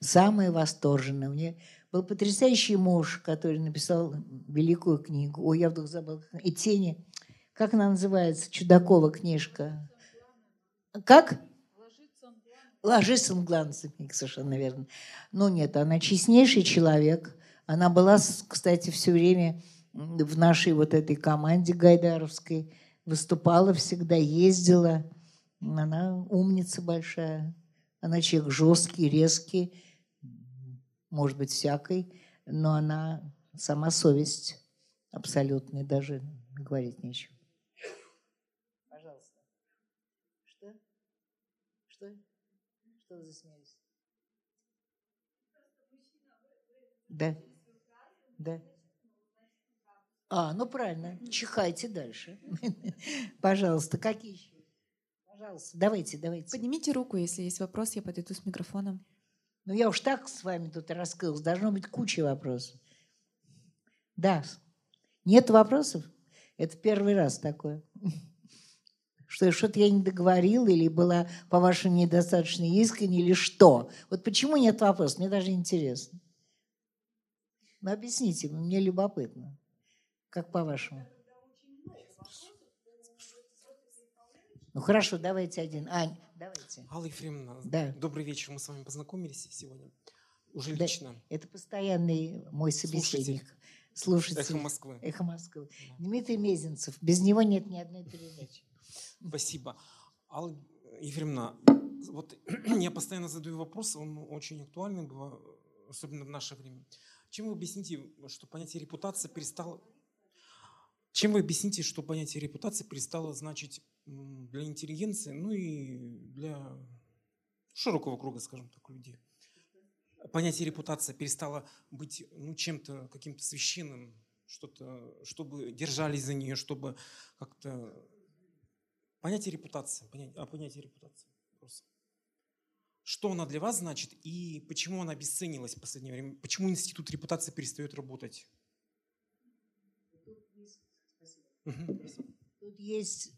самое восторженное. Меня был потрясающий муж, который написал великую книгу. Ой, я вдруг забыла. И тени. Как она называется? Чудакова книжка. Как? Ложится он гланцами, совершенно верно. Но нет, она честнейший человек. Она была, кстати, все время в нашей вот этой команде гайдаровской. Выступала всегда, ездила. Она умница большая. Она человек жесткий, резкий, может быть, всякой, но она сама совесть абсолютная, даже говорить нечего. Пожалуйста. Что? Что? Что вы засмеялись? Да. Да. А, ну правильно. Чихайте дальше. Пожалуйста, какие еще? Пожалуйста, давайте, давайте. Поднимите руку, если есть вопрос, я подойду с микрофоном. Ну, я уж так с вами тут раскрылась. Должно быть куча вопросов. Да. Нет вопросов? Это первый раз такое. Что что-то я не договорила или была, по-вашему, недостаточно искренне, или что? Вот почему нет вопросов? Мне даже интересно. Ну, объясните, мне любопытно. Как по-вашему? Ну, хорошо, давайте один. Ань, давайте. Алла Ефремовна, Да. добрый вечер. Мы с вами познакомились сегодня. Уже Да, лично. Это постоянный мой собеседник. Слушатель. Эхо Москвы. Эхо Москвы. Дмитрий Мезенцев. Без него нет ни одной передачи. Спасибо. Алла Ефремовна, вот я постоянно задаю вопрос, он очень актуальный был, особенно в наше время. Чем вы объясните, что понятие репутация перестало... Чем вы объясните, что понятие репутация перестало значить для интеллигенции, ну и для широкого круга, скажем так, людей? Понятие репутация перестало быть ну, чем-то каким-то священным, что-то, чтобы держались за нее, чтобы как-то Понятие репутации. Понятие, а понятие репутации. Вопрос. Что она для вас значит и почему она обесценилась в последнее время? Почему институт репутации перестает работать? Тут есть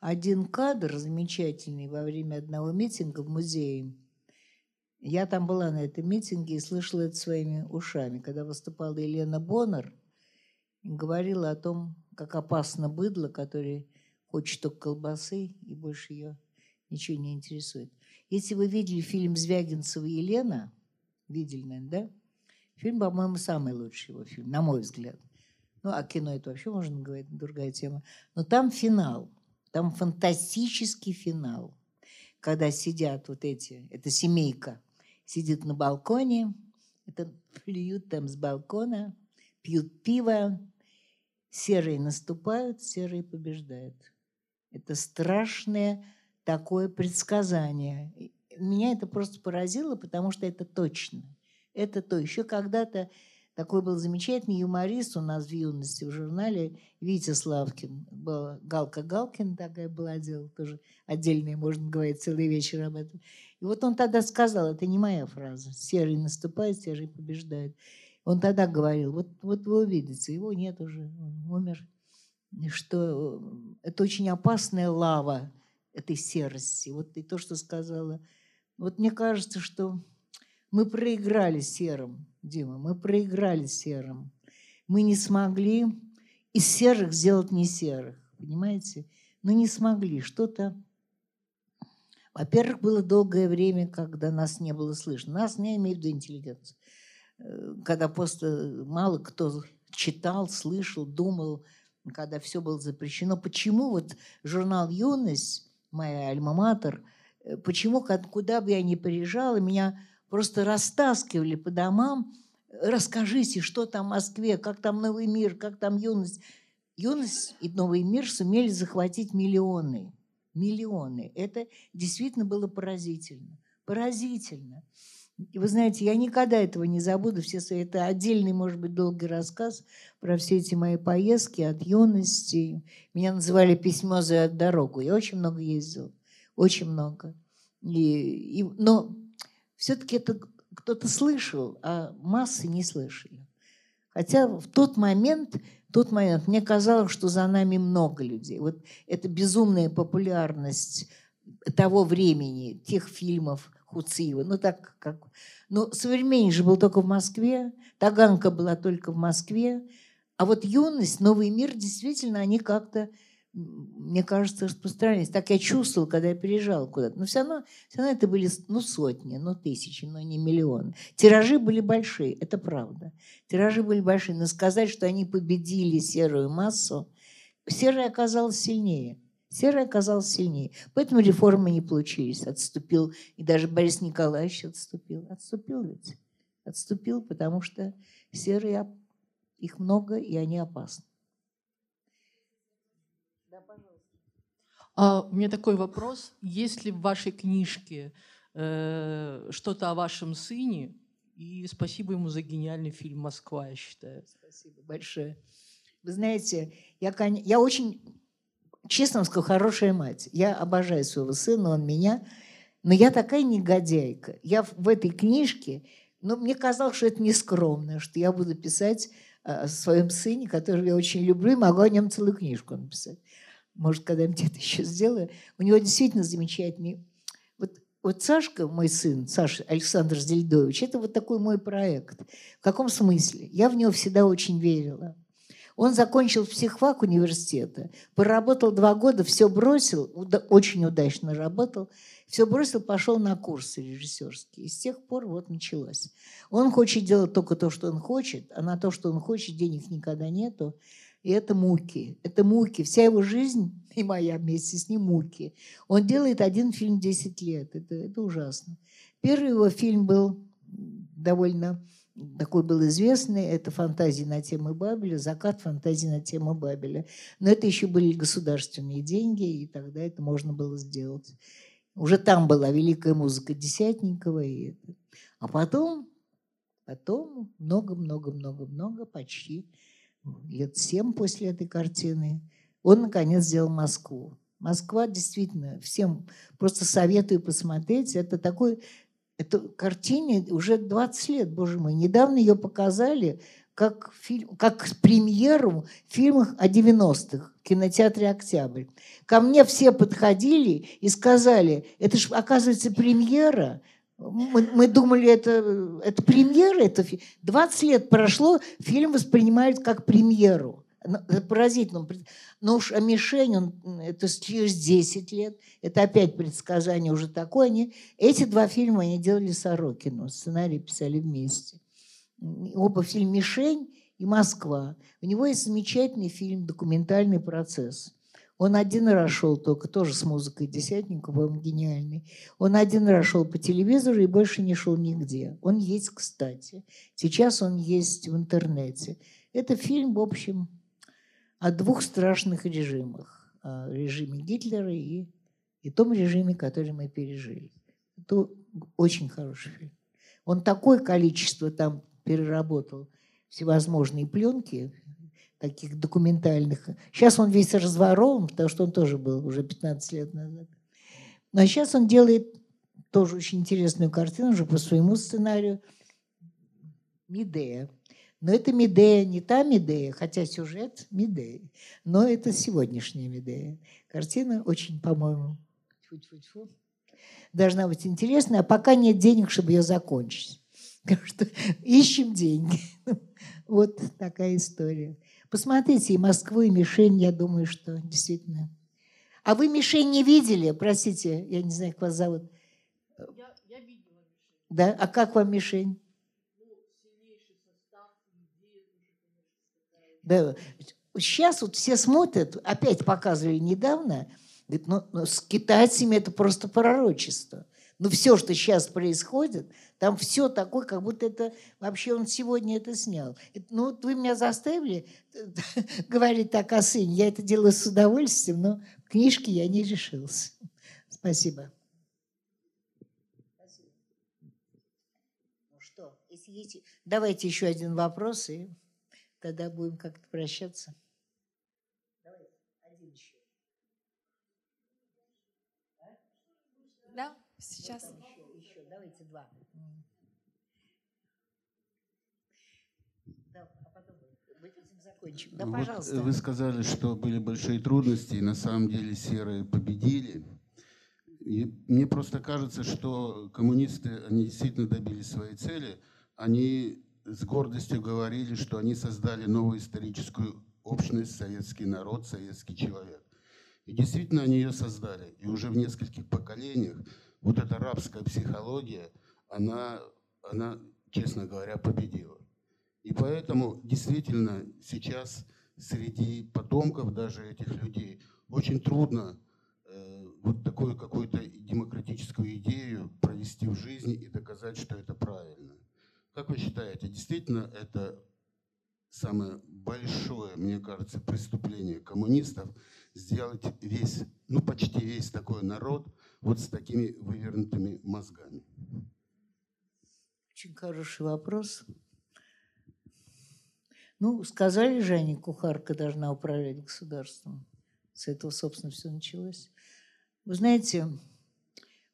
один кадр замечательный во время одного митинга в музее. Я там была на этом митинге и слышала это своими ушами, когда выступала Елена Боннер и говорила о том, как опасно быдло, которое хочет только колбасы и больше ее ничего не интересует. Если вы видели фильм Звягинцева «Елена», видели, наверное, да? Фильм, по-моему, самый лучший его фильм, на мой взгляд. Ну, а кино это вообще можно говорить, другая тема. Но там финал, там фантастический финал, когда сидят вот эти, это семейка, сидит на балконе, это плюют там с балкона, пьют пиво, серые наступают, серые побеждают. Это страшное такое предсказание. Меня это просто поразило, потому что это точно. Это то. Еще когда-то такой был замечательный юморист у нас в юности в журнале Витя Славкин. Была Галка Галкин такая была дело, тоже отдельная, можно говорить, целый вечер об этом. И вот он тогда сказал, это не моя фраза, серый наступает, серый побеждает. Он тогда говорил, вот, вот вы увидите, его нет уже, он умер, что э, это очень опасная лава этой серости. Вот и то, что сказала. Вот мне кажется, что мы проиграли серым, Дима, мы проиграли серым. Мы не смогли из серых сделать не серых, понимаете? Ну, не смогли. Что-то... Во-первых, было долгое время, когда нас не было слышно. Нас не имею в виду интеллигенцию. Э, Когда просто мало кто читал, слышал, думал, когда все было запрещено. Почему вот журнал «Юность», моя альма-матер, э, почему, куда бы я ни приезжала, меня просто растаскивали по домам расскажите, что там в Москве, как там Новый мир, как там юность. Юность и Новый мир сумели захватить миллионы. Миллионы. Это действительно было поразительно. Поразительно. И вы знаете, я никогда этого не забуду. Все свои, это отдельный, может быть, долгий рассказ про все эти мои поездки от юности. Меня называли письмо за дорогу. Я очень много ездила. Очень много. И, и, но все-таки это кто-то слышал, а массы не слышали. Хотя в тот момент, тот момент мне казалось, что за нами много людей. Вот эта безумная популярность того времени, тех фильмов Хуциева, ну так как... Ну, современник же был только в Москве, Таганка была только в Москве, а вот юность, новый мир, действительно, они как-то мне кажется, распространялись. Так я чувствовал, когда я переезжал куда-то. Но все равно, все равно это были ну, сотни, ну, тысячи, но не миллионы. Тиражи были большие, это правда. Тиражи были большие. Но сказать, что они победили серую массу, серая оказалась сильнее. Серая оказалась сильнее. Поэтому реформы не получились. Отступил. И даже Борис Николаевич отступил. Отступил ведь. Отступил, потому что серые, их много, и они опасны. А, у меня такой вопрос. Есть ли в вашей книжке э, что-то о вашем сыне? И спасибо ему за гениальный фильм «Москва», я считаю. Спасибо большое. Вы знаете, я, я очень, честно вам скажу, хорошая мать. Я обожаю своего сына, он меня. Но я такая негодяйка. Я в этой книжке, ну, мне казалось, что это нескромно, что я буду писать о своем сыне, которого я очень люблю, и могу о нем целую книжку написать может, когда-нибудь это еще сделаю. У него действительно замечательный... Вот, вот Сашка, мой сын, Саша Александр Зельдович, это вот такой мой проект. В каком смысле? Я в него всегда очень верила. Он закончил психфак университета, поработал два года, все бросил, очень удачно работал, все бросил, пошел на курсы режиссерские. И с тех пор вот началось. Он хочет делать только то, что он хочет, а на то, что он хочет, денег никогда нету. И это муки. Это муки. Вся его жизнь, и моя вместе с ним, муки. Он делает один фильм 10 лет. Это, это ужасно. Первый его фильм был довольно такой был известный, это фантазии на тему Бабеля, закат фантазии на тему Бабеля. Но это еще были государственные деньги, и тогда это можно было сделать. Уже там была великая музыка Десятникова. И это. А потом, потом много-много-много-много, почти лет семь после этой картины, он, наконец, сделал Москву. Москва действительно, всем просто советую посмотреть. Это такой, это картине уже 20 лет, боже мой. Недавно ее показали как, фильм, как премьеру в фильмах о 90-х в кинотеатре «Октябрь». Ко мне все подходили и сказали, это же, оказывается, премьера – мы, мы думали, это, это премьера, это 20 лет прошло, фильм воспринимают как премьеру. Это поразительно. Но уж а мишень, он, это через 10 лет, это опять предсказание уже такое. Они, эти два фильма они делали Сорокину, сценарий писали вместе. Оба фильма «Мишень» и «Москва». У него есть замечательный фильм «Документальный процесс». Он один раз шел только, тоже с музыкой Десятникова, он гениальный. Он один раз шел по телевизору и больше не шел нигде. Он есть, кстати. Сейчас он есть в интернете. Это фильм, в общем, о двух страшных режимах. О режиме Гитлера и, и том режиме, который мы пережили. Это очень хороший фильм. Он такое количество там переработал всевозможные пленки, таких документальных. Сейчас он весь разворован, потому что он тоже был уже 15 лет назад. Но сейчас он делает тоже очень интересную картину уже по своему сценарию Медея. Но это Медея не та Медея, хотя сюжет Медея, но это сегодняшняя Медея. Картина очень, по-моему, должна быть интересная, а пока нет денег, чтобы ее закончить. Потому что ищем деньги. Вот такая история. Посмотрите и Москву, и мишень, я думаю, что действительно. А вы мишень не видели? Простите, я не знаю, как вас зовут. Я, я видела мишень. Да? А как вам мишень? Да. Сейчас вот все смотрят, опять показывали недавно, говорит, ну, ну с китайцами это просто пророчество. Но все, что сейчас происходит, там все такое, как будто это вообще он сегодня это снял. Ну, вот вы меня заставили говорить так о сыне. Я это делаю с удовольствием, но в книжке я не решился. Спасибо. Ну что, если есть... Давайте еще один вопрос, и тогда будем как-то прощаться. Да, сейчас. Еще, еще, давайте два. Да, а потом этим закончим. Да, вот пожалуйста. Вы сказали, что были большие трудности, и на самом деле серые победили. И мне просто кажется, что коммунисты, они действительно добились своей цели. Они с гордостью говорили, что они создали новую историческую общность, советский народ, советский человек. И действительно они ее создали. И уже в нескольких поколениях вот эта рабская психология, она, она честно говоря, победила. И поэтому действительно сейчас среди потомков даже этих людей очень трудно э, вот такую какую-то демократическую идею провести в жизни и доказать, что это правильно. Как вы считаете, действительно это самое большое, мне кажется, преступление коммунистов сделать весь, ну почти весь такой народ вот с такими вывернутыми мозгами? Очень хороший вопрос. Ну, сказали же они, кухарка должна управлять государством. С этого, собственно, все началось. Вы знаете,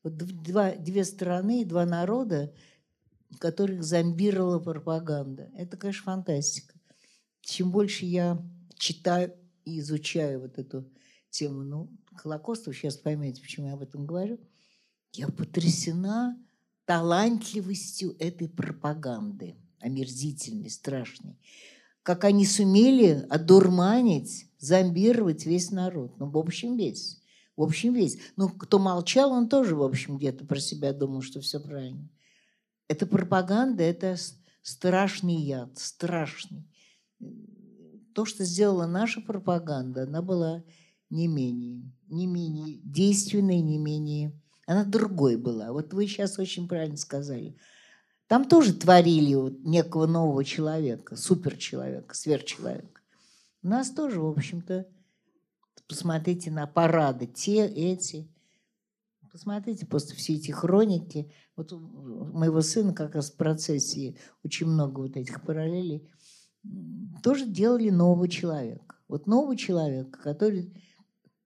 вот два, две страны, два народа, которых зомбировала пропаганда. Это, конечно, фантастика. Чем больше я читаю и изучаю вот эту тему, ну, Холокоста, сейчас поймете, почему я об этом говорю, я потрясена талантливостью этой пропаганды, омерзительной, страшной. Как они сумели одурманить, зомбировать весь народ. Ну, в общем, весь. В общем, весь. Ну, кто молчал, он тоже, в общем, где-то про себя думал, что все правильно. Это пропаганда, это страшный яд, страшный. То, что сделала наша пропаганда, она была не менее, не менее действенной, не менее... Она другой была. Вот вы сейчас очень правильно сказали. Там тоже творили вот некого нового человека, суперчеловека, сверхчеловека. У нас тоже, в общем-то, посмотрите на парады, те, эти. Посмотрите просто все эти хроники. Вот у моего сына как раз в процессе очень много вот этих параллелей. Тоже делали нового человека. Вот новый человек, который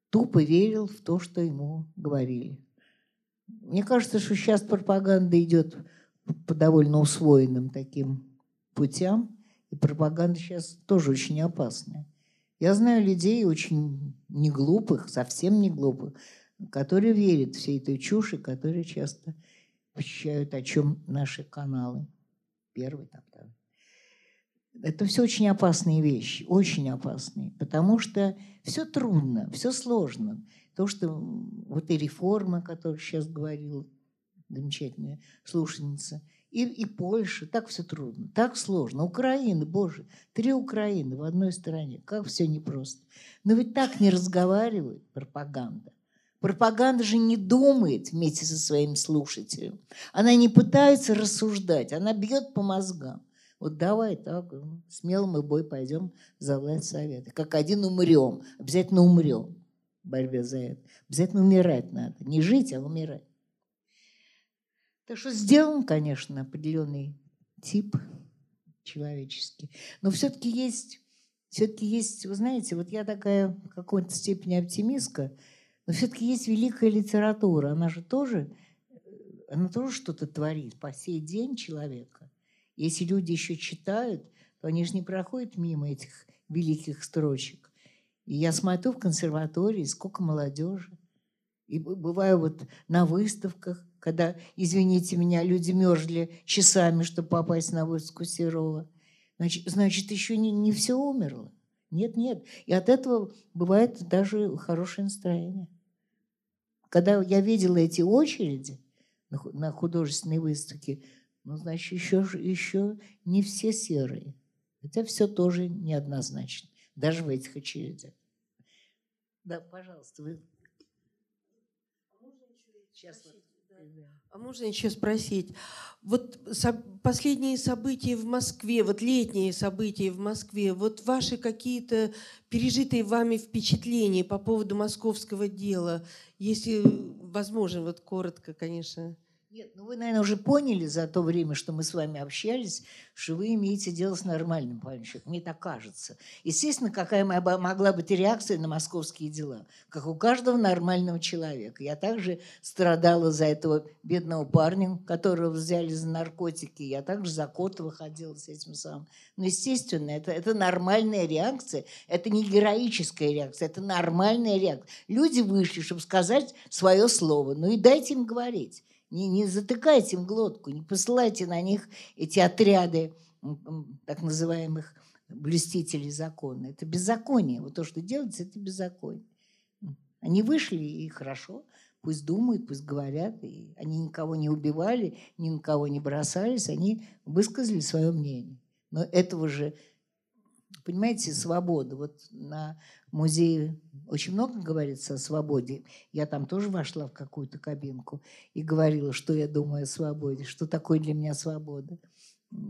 тупо верил в то, что ему говорили. Мне кажется, что сейчас пропаганда идет по довольно усвоенным таким путям, и пропаганда сейчас тоже очень опасная. Я знаю людей очень неглупых, совсем не глупых, которые верят всей этой чуши, которые часто вещают, о чем наши каналы. Первый, там, второй. Это все очень опасные вещи, очень опасные, потому что все трудно, все сложно. То, что вот и реформа, о которой сейчас говорил замечательная слушательница, и, и Польша, так все трудно, так сложно. Украина, боже, три Украины в одной стране, как все непросто. Но ведь так не разговаривает пропаганда. Пропаганда же не думает вместе со своим слушателем. Она не пытается рассуждать, она бьет по мозгам. Вот давай так, ну, смело мы бой пойдем за власть совета. Как один умрем, обязательно умрем в борьбе за это. Обязательно умирать надо. Не жить, а умирать. Так что сделан, конечно, определенный тип человеческий. Но все-таки есть, все-таки есть, вы знаете, вот я такая в какой-то степени оптимистка, но все-таки есть великая литература. Она же тоже, она тоже что-то творит по сей день человека. Если люди еще читают, то они же не проходят мимо этих великих строчек. И я смотрю в консерватории, сколько молодежи. И бываю вот на выставках, когда, извините меня, люди мерзли часами, чтобы попасть на выставку Серова. Значит, значит еще не, не все умерло. Нет, нет. И от этого бывает даже хорошее настроение. Когда я видела эти очереди на художественной выставке, ну, значит, еще, еще не все серые. Хотя все тоже неоднозначно, даже в этих очередях. Да, пожалуйста, вы. Сейчас вот. А можно еще спросить? Вот последние события в Москве, вот летние события в Москве, вот ваши какие-то пережитые вами впечатления по поводу московского дела, если возможно, вот коротко, конечно. Нет, ну вы, наверное, уже поняли за то время, что мы с вами общались, что вы имеете дело с нормальным парничком. Мне так кажется. Естественно, какая моя могла быть реакция на московские дела? Как у каждого нормального человека. Я также страдала за этого бедного парня, которого взяли за наркотики. Я также за Котова ходила с этим самым. Но, естественно, это, это нормальная реакция. Это не героическая реакция, это нормальная реакция. Люди вышли, чтобы сказать свое слово. Ну и дайте им говорить. Не, не затыкайте им глотку, не посылайте на них эти отряды так называемых блюстителей закона. Это беззаконие. Вот то, что делается, это беззаконие. Они вышли, и хорошо. Пусть думают, пусть говорят. И они никого не убивали, ни на кого не бросались. Они высказали свое мнение. Но этого же Понимаете, свобода. Вот на музее очень много говорится о свободе. Я там тоже вошла в какую-то кабинку и говорила, что я думаю о свободе, что такое для меня свобода.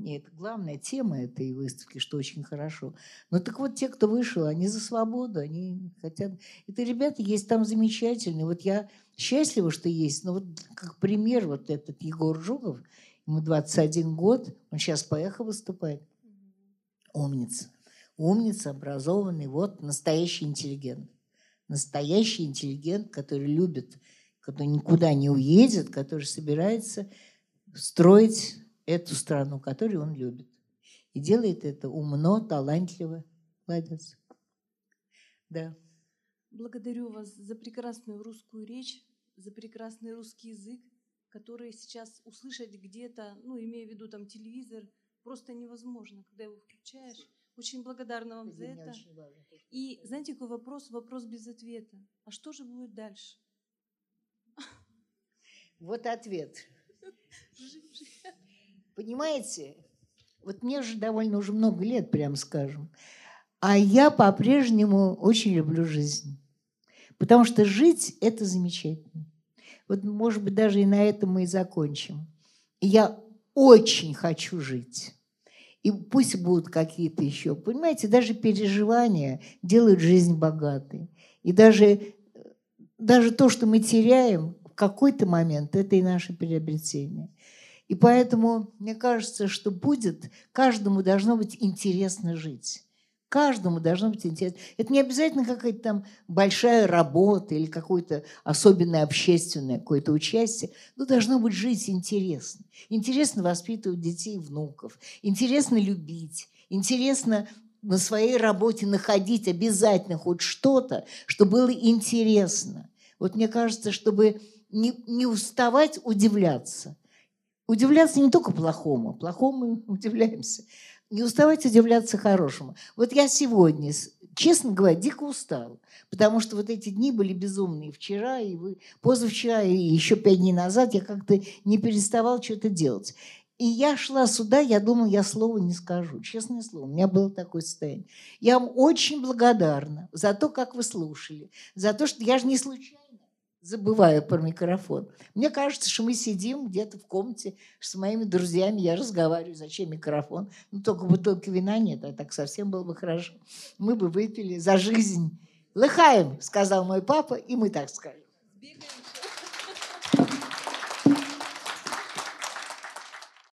И это главная тема этой выставки, что очень хорошо. Но так вот, те, кто вышел, они за свободу, они хотят... Это ребята есть там замечательные. Вот я счастлива, что есть. Но вот как пример вот этот Егор Жуков, ему 21 год, он сейчас по эхо выступает. Умница умница, образованный, вот настоящий интеллигент. Настоящий интеллигент, который любит, который никуда не уедет, который собирается строить эту страну, которую он любит. И делает это умно, талантливо. Молодец. Да. Благодарю вас за прекрасную русскую речь, за прекрасный русский язык, который сейчас услышать где-то, ну, имея в виду там телевизор, просто невозможно, когда его включаешь. Очень благодарна вам за это. И знаете, какой вопрос? Вопрос без ответа. А что же будет дальше? Вот ответ. Понимаете, вот мне же довольно уже много лет, прям скажем. А я по-прежнему очень люблю жизнь. Потому что жить – это замечательно. Вот, может быть, даже и на этом мы и закончим. И я очень хочу жить. И пусть будут какие-то еще. Понимаете, даже переживания делают жизнь богатой. И даже, даже то, что мы теряем, в какой-то момент это и наше приобретение. И поэтому мне кажется, что будет, каждому должно быть интересно жить. Каждому должно быть интересно. Это не обязательно какая-то там большая работа или какое-то особенное общественное какое-то участие, но должно быть жить интересно. Интересно воспитывать детей и внуков, интересно любить, интересно на своей работе находить обязательно хоть что-то, что было интересно. Вот мне кажется, чтобы не, не уставать удивляться. Удивляться не только плохому, плохому удивляемся, не уставать удивляться хорошему. Вот я сегодня, честно говоря, дико устала, потому что вот эти дни были безумные. Вчера и вы, позавчера и еще пять дней назад я как-то не переставал что-то делать. И я шла сюда, я думала, я слова не скажу. Честное слово, у меня было такое состояние. Я вам очень благодарна за то, как вы слушали, за то, что я же не случайно забываю про микрофон. Мне кажется, что мы сидим где-то в комнате с моими друзьями, я разговариваю, зачем микрофон? Ну, только бутылки вина нет, а так совсем было бы хорошо. Мы бы выпили за жизнь. Лыхаем, сказал мой папа, и мы так скажем. Сбегаем